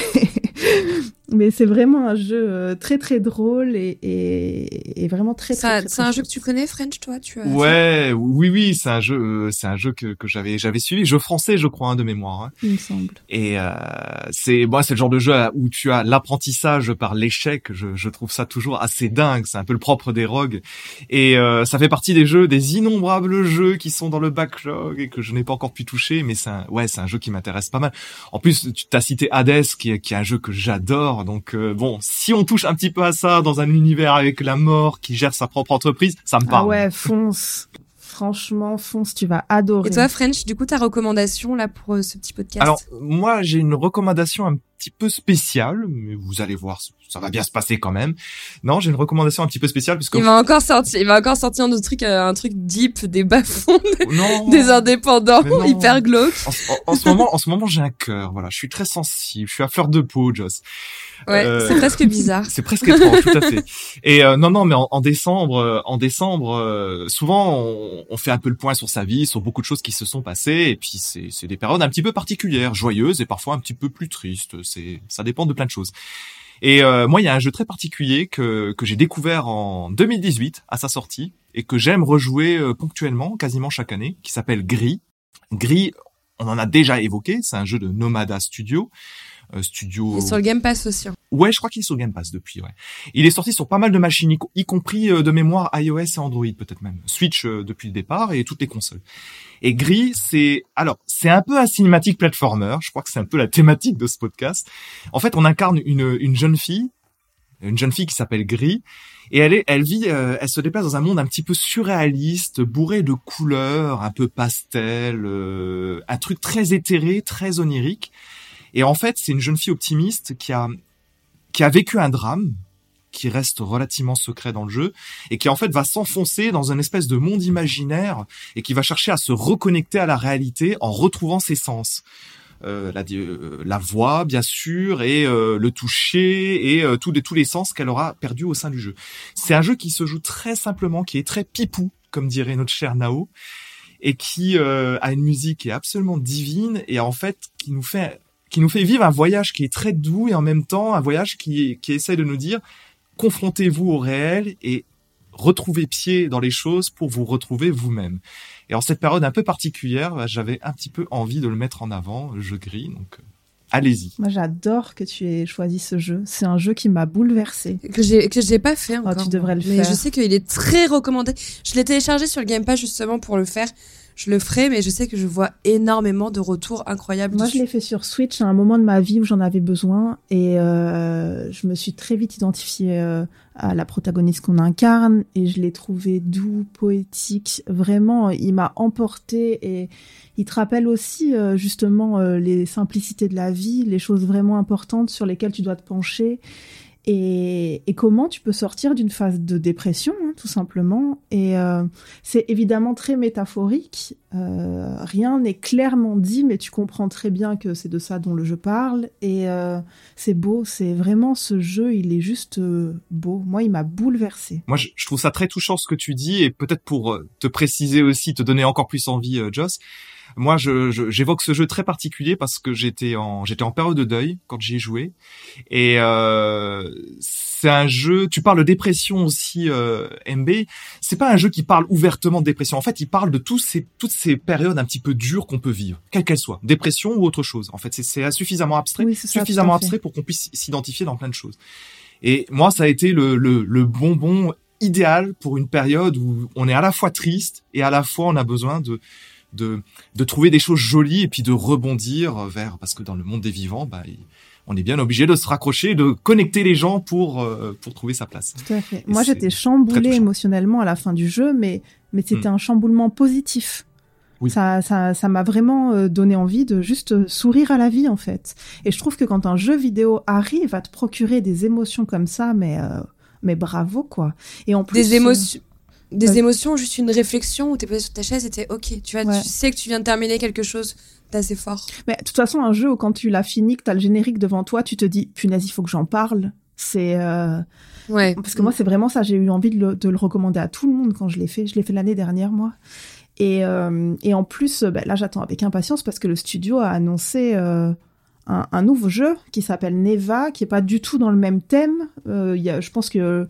[SPEAKER 2] mais c'est vraiment un jeu très très drôle et, et, et vraiment très très.
[SPEAKER 1] C'est un jeu que tu connais, French, toi, tu as.
[SPEAKER 3] Ouais, oui, oui, c'est un jeu, euh, c'est un jeu que, que j'avais, j'avais suivi, jeu français, je crois, hein, de mémoire. hein.
[SPEAKER 2] Il me semble.
[SPEAKER 3] Et euh, c'est, moi, c'est le genre de jeu où tu as l'apprentissage par l'échec. Je, je trouve ça toujours assez dingue. C'est un peu le propre des rogues. Et euh, ça fait partie des jeux, des innombrables jeux qui sont dans le backlog et que je n'ai pas encore pu toucher. Mais c'est, un, ouais, c'est un jeu qui m'intéresse pas mal. En plus, tu t'as cité Hades, qui est, qui est un jeu que j'adore. Donc euh, bon, si on touche un petit peu à ça dans un univers avec la mort qui gère sa propre entreprise, ça me
[SPEAKER 2] Ah
[SPEAKER 3] parle.
[SPEAKER 2] ouais, fonce. Franchement, fonce, tu vas adorer.
[SPEAKER 1] Et toi, French, du coup, ta recommandation là pour euh, ce petit podcast?
[SPEAKER 3] Alors, moi, j'ai une recommandation un petit peu spéciale, mais vous allez voir, ça va bien se passer quand même. Non, j'ai une recommandation un petit peu spéciale puisque
[SPEAKER 1] il va encore sortir, il va encore sortir un autre truc, euh, un truc deep, des bas-fonds,
[SPEAKER 3] non,
[SPEAKER 1] des indépendants hyper glauques.
[SPEAKER 3] en, en- en ce moment, en ce moment, j'ai un cœur. Voilà, je suis très sensible, je suis à fleur de peau, Joss.
[SPEAKER 1] Ouais,
[SPEAKER 3] Euh,
[SPEAKER 1] c'est presque bizarre.
[SPEAKER 3] C'est presque étrange, tout à fait. Et euh, non, non, mais en, en décembre, euh, en décembre, euh, souvent on, on fait un peu le point sur sa vie, sur beaucoup de choses qui se sont passées, et puis c'est c'est des périodes un petit peu particulières, joyeuses et parfois un petit peu plus tristes. C'est ça dépend de plein de choses. Et euh, moi, il y a un jeu très particulier que que j'ai découvert en 2018 à sa sortie et que j'aime rejouer euh, ponctuellement, quasiment chaque année, qui s'appelle Gris. Gris, on en a déjà évoqué, c'est un jeu de Nomada Studio. euh, studio
[SPEAKER 1] Et sur le Game Pass aussi. hein.
[SPEAKER 3] Ouais, je crois qu'il est sur Game Pass depuis. Ouais. Il est sorti sur pas mal de machines, y compris euh, de mémoire iOS et Android peut-être même. Switch euh, depuis le départ et toutes les consoles. Et Gris, c'est alors c'est un peu un cinématique platformer. Je crois que c'est un peu la thématique de ce podcast. En fait, on incarne une une jeune fille, une jeune fille qui s'appelle Gris. Et elle est, elle vit, euh, elle se déplace dans un monde un petit peu surréaliste, bourré de couleurs, un peu pastel, euh, un truc très éthéré, très onirique. Et en fait, c'est une jeune fille optimiste qui a qui a vécu un drame qui reste relativement secret dans le jeu et qui en fait va s'enfoncer dans une espèce de monde imaginaire et qui va chercher à se reconnecter à la réalité en retrouvant ses sens. Euh, la, euh, la voix bien sûr et euh, le toucher et euh, tous les tous les sens qu'elle aura perdus au sein du jeu. C'est un jeu qui se joue très simplement, qui est très pipou comme dirait notre cher Nao et qui euh, a une musique qui est absolument divine et en fait qui nous fait qui nous fait vivre un voyage qui est très doux et en même temps un voyage qui, qui essaie de nous dire confrontez-vous au réel et retrouvez pied dans les choses pour vous retrouver vous-même. Et en cette période un peu particulière, bah, j'avais un petit peu envie de le mettre en avant, le jeu gris, donc euh, allez-y.
[SPEAKER 2] Moi, j'adore que tu aies choisi ce jeu. C'est un jeu qui m'a bouleversé.
[SPEAKER 1] Que j'ai que j'ai pas fait
[SPEAKER 2] Oh,
[SPEAKER 1] encore.
[SPEAKER 2] tu devrais le
[SPEAKER 1] mais
[SPEAKER 2] faire.
[SPEAKER 1] je sais qu'il est très recommandé. Je l'ai téléchargé sur le Game Pass justement pour le faire. Je le ferai, mais je sais que je vois énormément de retours incroyables.
[SPEAKER 2] Moi, je l'ai fait sur Switch à un moment de ma vie où j'en avais besoin et euh, je me suis très vite identifiée euh, à la protagoniste qu'on incarne et je l'ai trouvé doux, poétique. Vraiment, il m'a emporté et il te rappelle aussi euh, justement euh, les simplicités de la vie, les choses vraiment importantes sur lesquelles tu dois te pencher. Et, et comment tu peux sortir d'une phase de dépression, hein, tout simplement. Et euh, c'est évidemment très métaphorique. Euh, rien n'est clairement dit, mais tu comprends très bien que c'est de ça dont le jeu parle. Et euh, c'est beau, c'est vraiment ce jeu, il est juste euh, beau. Moi, il m'a bouleversé.
[SPEAKER 3] Moi, je, je trouve ça très touchant ce que tu dis et peut-être pour euh, te préciser aussi, te donner encore plus envie, euh, Joss. Moi, je, je- j'évoque ce jeu très particulier parce que j'étais en, j'étais en période de deuil quand j'y ai joué et euh, c'est un jeu. Tu parles de dépression aussi, euh, MB. C'est pas un jeu qui parle ouvertement de dépression. En fait, il parle de tous ces, toutes ces périodes un petit peu dures qu'on peut vivre, quelles qu'elles soient, dépression ou autre chose. En fait, c'est, c'est suffisamment abstrait,
[SPEAKER 2] Oui, c'est ça,
[SPEAKER 3] suffisamment abstrait pour qu'on puisse s'identifier dans plein de choses. Et moi, ça a été le, le, le bonbon idéal pour une période où on est à la fois triste et à la fois on a besoin de de, de trouver des choses jolies et puis de rebondir vers parce que dans le monde des vivants, bah, il- on est bien obligé de se raccrocher, de connecter les gens pour euh, pour trouver sa place.
[SPEAKER 2] Tout à fait.
[SPEAKER 3] Et
[SPEAKER 2] Moi, j'étais chamboulée émotionnellement à la fin du jeu, mais, mais c'était un chamboulement positif.
[SPEAKER 3] Oui.
[SPEAKER 2] Ça, ça, ça m'a vraiment euh, donné envie de juste euh, sourire à la vie, en fait. Et je trouve que quand un jeu vidéo arrive à te procurer des émotions comme ça, mais, euh, mais bravo, quoi. Et en plus.
[SPEAKER 1] des
[SPEAKER 2] euh,
[SPEAKER 1] émotions. Des émotions, juste une réflexion où t'es posé sur ta chaise et t'es ok. Tu vois,
[SPEAKER 2] Ouais.
[SPEAKER 1] tu sais que tu viens de terminer quelque chose d'assez fort.
[SPEAKER 2] Mais de toute façon, un jeu où quand tu l'as fini, que t'as le générique devant toi, tu te dis, punaise, il faut que j'en parle. C'est euh,
[SPEAKER 1] Ouais.
[SPEAKER 2] parce que moi, c'est vraiment ça. J'ai eu envie de le, de le recommander à tout le monde quand je l'ai fait. Je l'ai fait l'année dernière, moi. Et, euh, et en plus, euh, ben, là, j'attends avec impatience parce que le studio a annoncé euh, un, un nouveau jeu qui s'appelle Neva, qui est pas du tout dans le même thème. Euh, y a, je pense que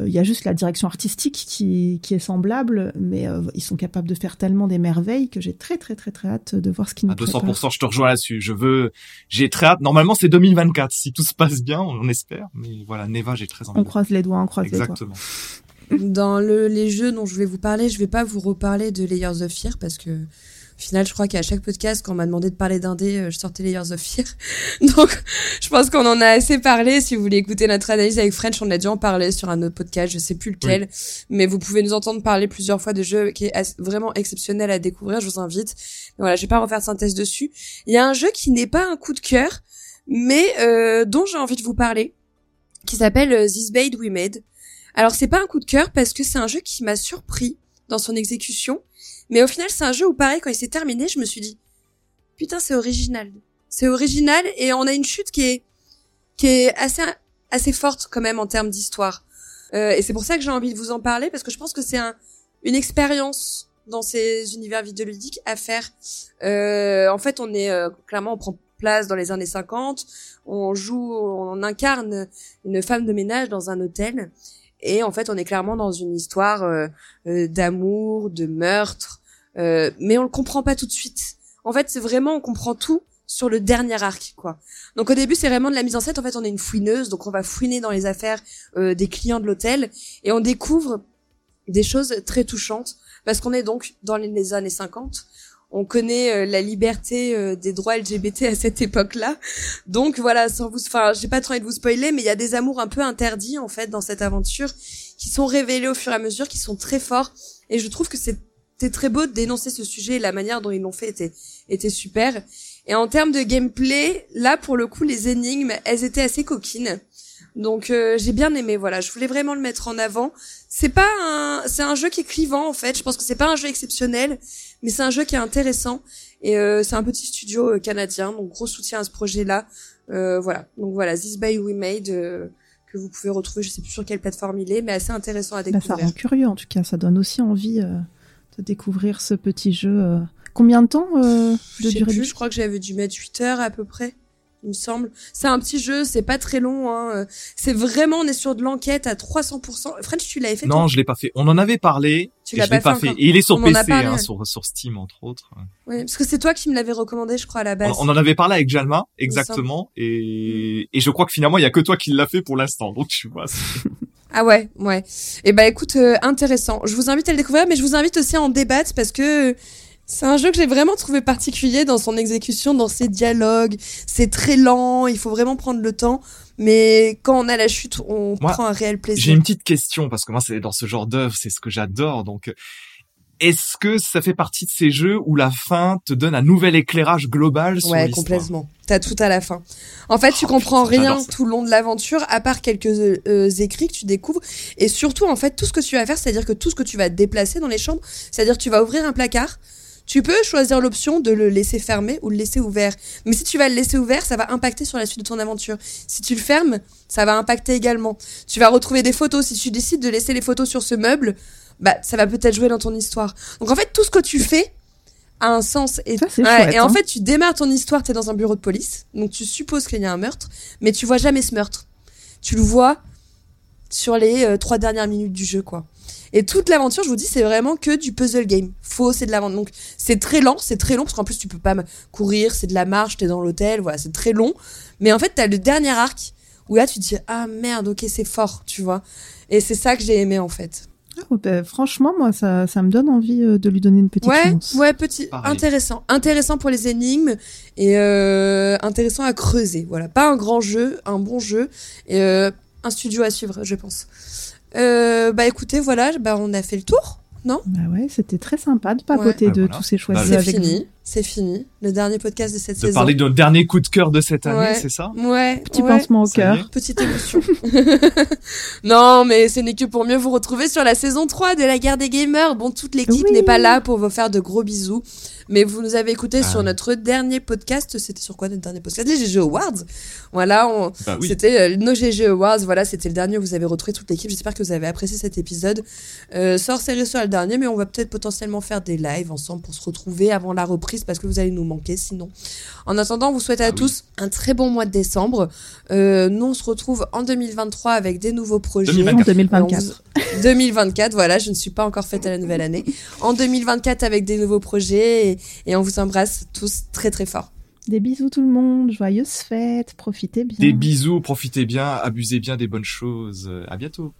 [SPEAKER 2] il y a juste la direction artistique qui, qui est semblable, mais euh, ils sont capables de faire tellement des merveilles que j'ai très très très très hâte de voir ce qu'ils nous
[SPEAKER 3] À
[SPEAKER 2] préparent.
[SPEAKER 3] 200%, je te rejoins là-dessus. Je veux, j'ai très hâte. Normalement, c'est 2024. Si tout se passe bien, on espère. Mais voilà, Neva, j'ai très envie.
[SPEAKER 2] On
[SPEAKER 3] de-
[SPEAKER 2] croise les doigts, on croise
[SPEAKER 3] Exactement.
[SPEAKER 1] Dans le, les jeux dont je voulais vous parler, je vais pas vous reparler de Layers of Fear parce que au final, je crois qu'à chaque podcast, quand on m'a demandé de parler d'un dé, euh, je sortais Layers of Fear. Donc, je pense qu'on en a assez parlé. Si vous voulez écouter notre analyse avec French, on a dû en parler sur un autre podcast, je sais plus lequel, mais vous pouvez nous entendre parler plusieurs fois de jeux qui est vraiment exceptionnel à découvrir. Je vous invite. Mais voilà, je vais pas refaire de synthèse dessus. Il y a un jeu qui n'est pas un coup de cœur, mais euh, dont j'ai envie de vous parler, qui s'appelle euh, This Bait We Made. Alors c'est pas un coup de cœur parce que c'est un jeu qui m'a surpris dans son exécution, mais au final c'est un jeu où pareil quand il s'est terminé, je me suis dit putain c'est original, c'est original et on a une chute qui est qui est assez assez forte quand même en termes d'histoire. Euh, et c'est pour ça que j'ai envie de vous en parler parce que je pense que c'est un une expérience dans ces univers vidéoludiques à faire. Euh, en fait, on est euh, clairement on prend place dans les années 50, on joue, on incarne une femme de ménage dans un hôtel et en fait, on est clairement dans une histoire euh, euh, d'amour, de meurtre, euh, mais on le comprend pas tout de suite. En fait, c'est vraiment on comprend tout sur le dernier arc, quoi. Donc au début, c'est vraiment de la mise en scène. En fait, on est une fouineuse, donc on va fouiner dans les affaires euh, des clients de l'hôtel et on découvre des choses très touchantes parce qu'on est donc dans les- années 50. On connaît euh, la liberté euh, des droits LGBT à cette époque-là. Donc voilà, sans vous, enfin, j'ai pas trop envie de vous spoiler, mais il y a des amours un peu interdits en fait dans cette aventure qui sont révélés au fur et à mesure, qui sont très forts. Et je trouve que c'était très beau de dénoncer ce sujet. et La manière dont ils l'ont fait était était super. Et en termes de gameplay, là pour le coup, les énigmes, elles étaient assez coquines. Donc euh, j'ai bien aimé. Voilà, je voulais vraiment le mettre en avant. C'est pas un, c'est un jeu qui est clivant en fait. Je pense que c'est pas un jeu exceptionnel, mais c'est un jeu qui est intéressant. Et euh, c'est un petit studio euh, canadien, donc gros soutien à ce projet-là. Euh, voilà. Donc voilà, This By We Made que vous pouvez retrouver, je sais plus sur quelle plateforme il est, mais assez intéressant à
[SPEAKER 2] Bah, ça
[SPEAKER 1] découvrir.
[SPEAKER 2] rend curieux en tout cas, ça donne aussi envie de découvrir ce petit jeu. Combien de temps
[SPEAKER 1] je
[SPEAKER 2] de durée
[SPEAKER 1] plus, je crois que j'avais dû mettre 8 heures à peu près. Il me semble. C'est un petit jeu, c'est pas très long. Hein. C'est vraiment, on est sur de l'enquête à 300%. French, tu l'avais fait
[SPEAKER 3] Non, je l'ai pas fait. On en avait parlé.
[SPEAKER 1] Tu l'as pas
[SPEAKER 3] pas
[SPEAKER 1] fait.
[SPEAKER 3] Et il est sur
[SPEAKER 1] On
[SPEAKER 3] PC,
[SPEAKER 1] parlé,
[SPEAKER 3] hein,
[SPEAKER 1] ouais.
[SPEAKER 3] sur, sur Steam entre autres.
[SPEAKER 1] Oui, parce que c'est toi qui me l'avais recommandé, je crois, à la base.
[SPEAKER 3] on en avait parlé avec Jalma,
[SPEAKER 1] me
[SPEAKER 3] exactement. Et, et je crois que finalement, il y a que toi qui l'a fait pour l'instant. Donc tu vois.
[SPEAKER 1] Ah ouais, ouais. Et bah écoute, euh, intéressant. Je vous invite à le découvrir, mais je vous invite aussi à en débattre parce que c'est un jeu que j'ai vraiment trouvé particulier dans son exécution, dans ses dialogues. C'est très lent, il faut vraiment prendre le temps. Mais quand on a la chute, on
[SPEAKER 3] Moi,
[SPEAKER 1] prend un réel
[SPEAKER 3] J'ai
[SPEAKER 1] plaisir.
[SPEAKER 3] une petite question parce que moi, c'est dans ce genre d'œuvre, c'est ce que j'adore. Donc, est-ce que ça fait partie de ces jeux où la fin te donne un nouvel éclairage global sur
[SPEAKER 1] Ouais, complètement. T'as tout à la fin. En fait, tu
[SPEAKER 3] Oh,
[SPEAKER 1] comprends
[SPEAKER 3] putain,
[SPEAKER 1] rien tout le long de l'aventure, à part quelques euh, euh, écrits que tu découvres. Et surtout, en fait, tout ce que tu vas faire, c'est-à-dire que tout ce que tu vas déplacer dans les chambres, c'est-à-dire que tu vas ouvrir un placard. Tu peux choisir l'option de le laisser fermé ou le laisser ouvert. Mais si tu vas le laisser ouvert, ça va impacter sur la suite de ton aventure. Si tu le fermes, ça va impacter également. Tu vas retrouver des photos. Si tu décides de laisser les photos sur ce meuble, bah, ça va peut-être jouer dans ton histoire. Donc en fait, tout ce que tu fais a un sens. Et,
[SPEAKER 2] Ça, c'est
[SPEAKER 1] Ouais,
[SPEAKER 2] chouette,
[SPEAKER 1] et en
[SPEAKER 2] hein.
[SPEAKER 1] fait, tu démarres ton histoire, tu es dans un bureau de police, donc tu supposes qu'il y a un meurtre, mais tu vois jamais ce meurtre. Tu le vois sur les euh, trois dernières minutes du jeu, quoi. Et toute l'aventure, je vous dis, c'est vraiment que du puzzle game. Faux, c'est de l'aventure. Donc, c'est très lent, c'est très long, parce qu'en plus, tu peux pas courir, c'est de la marche, t'es dans l'hôtel, voilà, c'est très long. Mais en fait, t'as le dernier arc, où là, tu te dis, ah merde, ok, c'est fort, tu vois. Et c'est ça que j'ai aimé, en fait.
[SPEAKER 2] Ah, bah, franchement, moi, ça, ça me donne envie euh, de lui donner une petite
[SPEAKER 1] Ouais,
[SPEAKER 2] chance.
[SPEAKER 1] ouais, petit,
[SPEAKER 3] Pareil.
[SPEAKER 1] intéressant, intéressant pour les énigmes et euh, intéressant à creuser. Voilà, pas un grand jeu, un bon jeu et euh, un studio à suivre, je pense. Euh, bah écoutez, voilà, bah on a fait le tour, non?
[SPEAKER 2] Bah ouais, c'était très sympa de papoter
[SPEAKER 3] Ouais.
[SPEAKER 2] de
[SPEAKER 3] Ah, voilà.
[SPEAKER 2] tous ces choix
[SPEAKER 3] Bah,
[SPEAKER 1] C'est fini, c'est fini. Le dernier podcast de cette
[SPEAKER 3] De
[SPEAKER 1] saison.
[SPEAKER 3] parler de notre dernier coup de cœur de cette année,
[SPEAKER 1] Ouais.
[SPEAKER 3] c'est ça?
[SPEAKER 1] Ouais,
[SPEAKER 2] Petit
[SPEAKER 1] ouais.
[SPEAKER 2] pansement au cœur.
[SPEAKER 1] Petite émotion. non, mais ce n'est que pour mieux vous retrouver sur la saison 3 de la guerre des gamers. Bon, toute l'équipe
[SPEAKER 2] Oui.
[SPEAKER 1] n'est pas là pour vous faire de gros bisous. Mais vous nous avez écouté
[SPEAKER 3] Ah
[SPEAKER 1] sur notre dernier podcast. C'était sur quoi notre dernier podcast? Les GG Awards. Voilà, on...
[SPEAKER 3] Bah oui.
[SPEAKER 1] c'était euh, nos GG Awards. Voilà, c'était le dernier où vous avez retrouvé toute l'équipe. J'espère que vous avez apprécié cet épisode. Euh, sort série sera le dernier, mais on va peut-être potentiellement faire des lives ensemble pour se retrouver avant la reprise parce que vous allez nous manquer sinon. En attendant, on vous souhaite à
[SPEAKER 3] Ah oui.
[SPEAKER 1] tous un très bon mois de décembre. Euh, nous, on se retrouve en 2023 avec des nouveaux projets.
[SPEAKER 3] 2024.
[SPEAKER 2] En 2024.
[SPEAKER 1] Euh, on vous- 2024, voilà, je ne suis pas encore faite à la nouvelle année. En 2024 avec des nouveaux projets et, et on vous embrasse tous très très fort.
[SPEAKER 2] Des bisous tout le monde, joyeuses fêtes, profitez bien.
[SPEAKER 3] Des bisous, profitez bien, abusez bien des bonnes choses. À bientôt.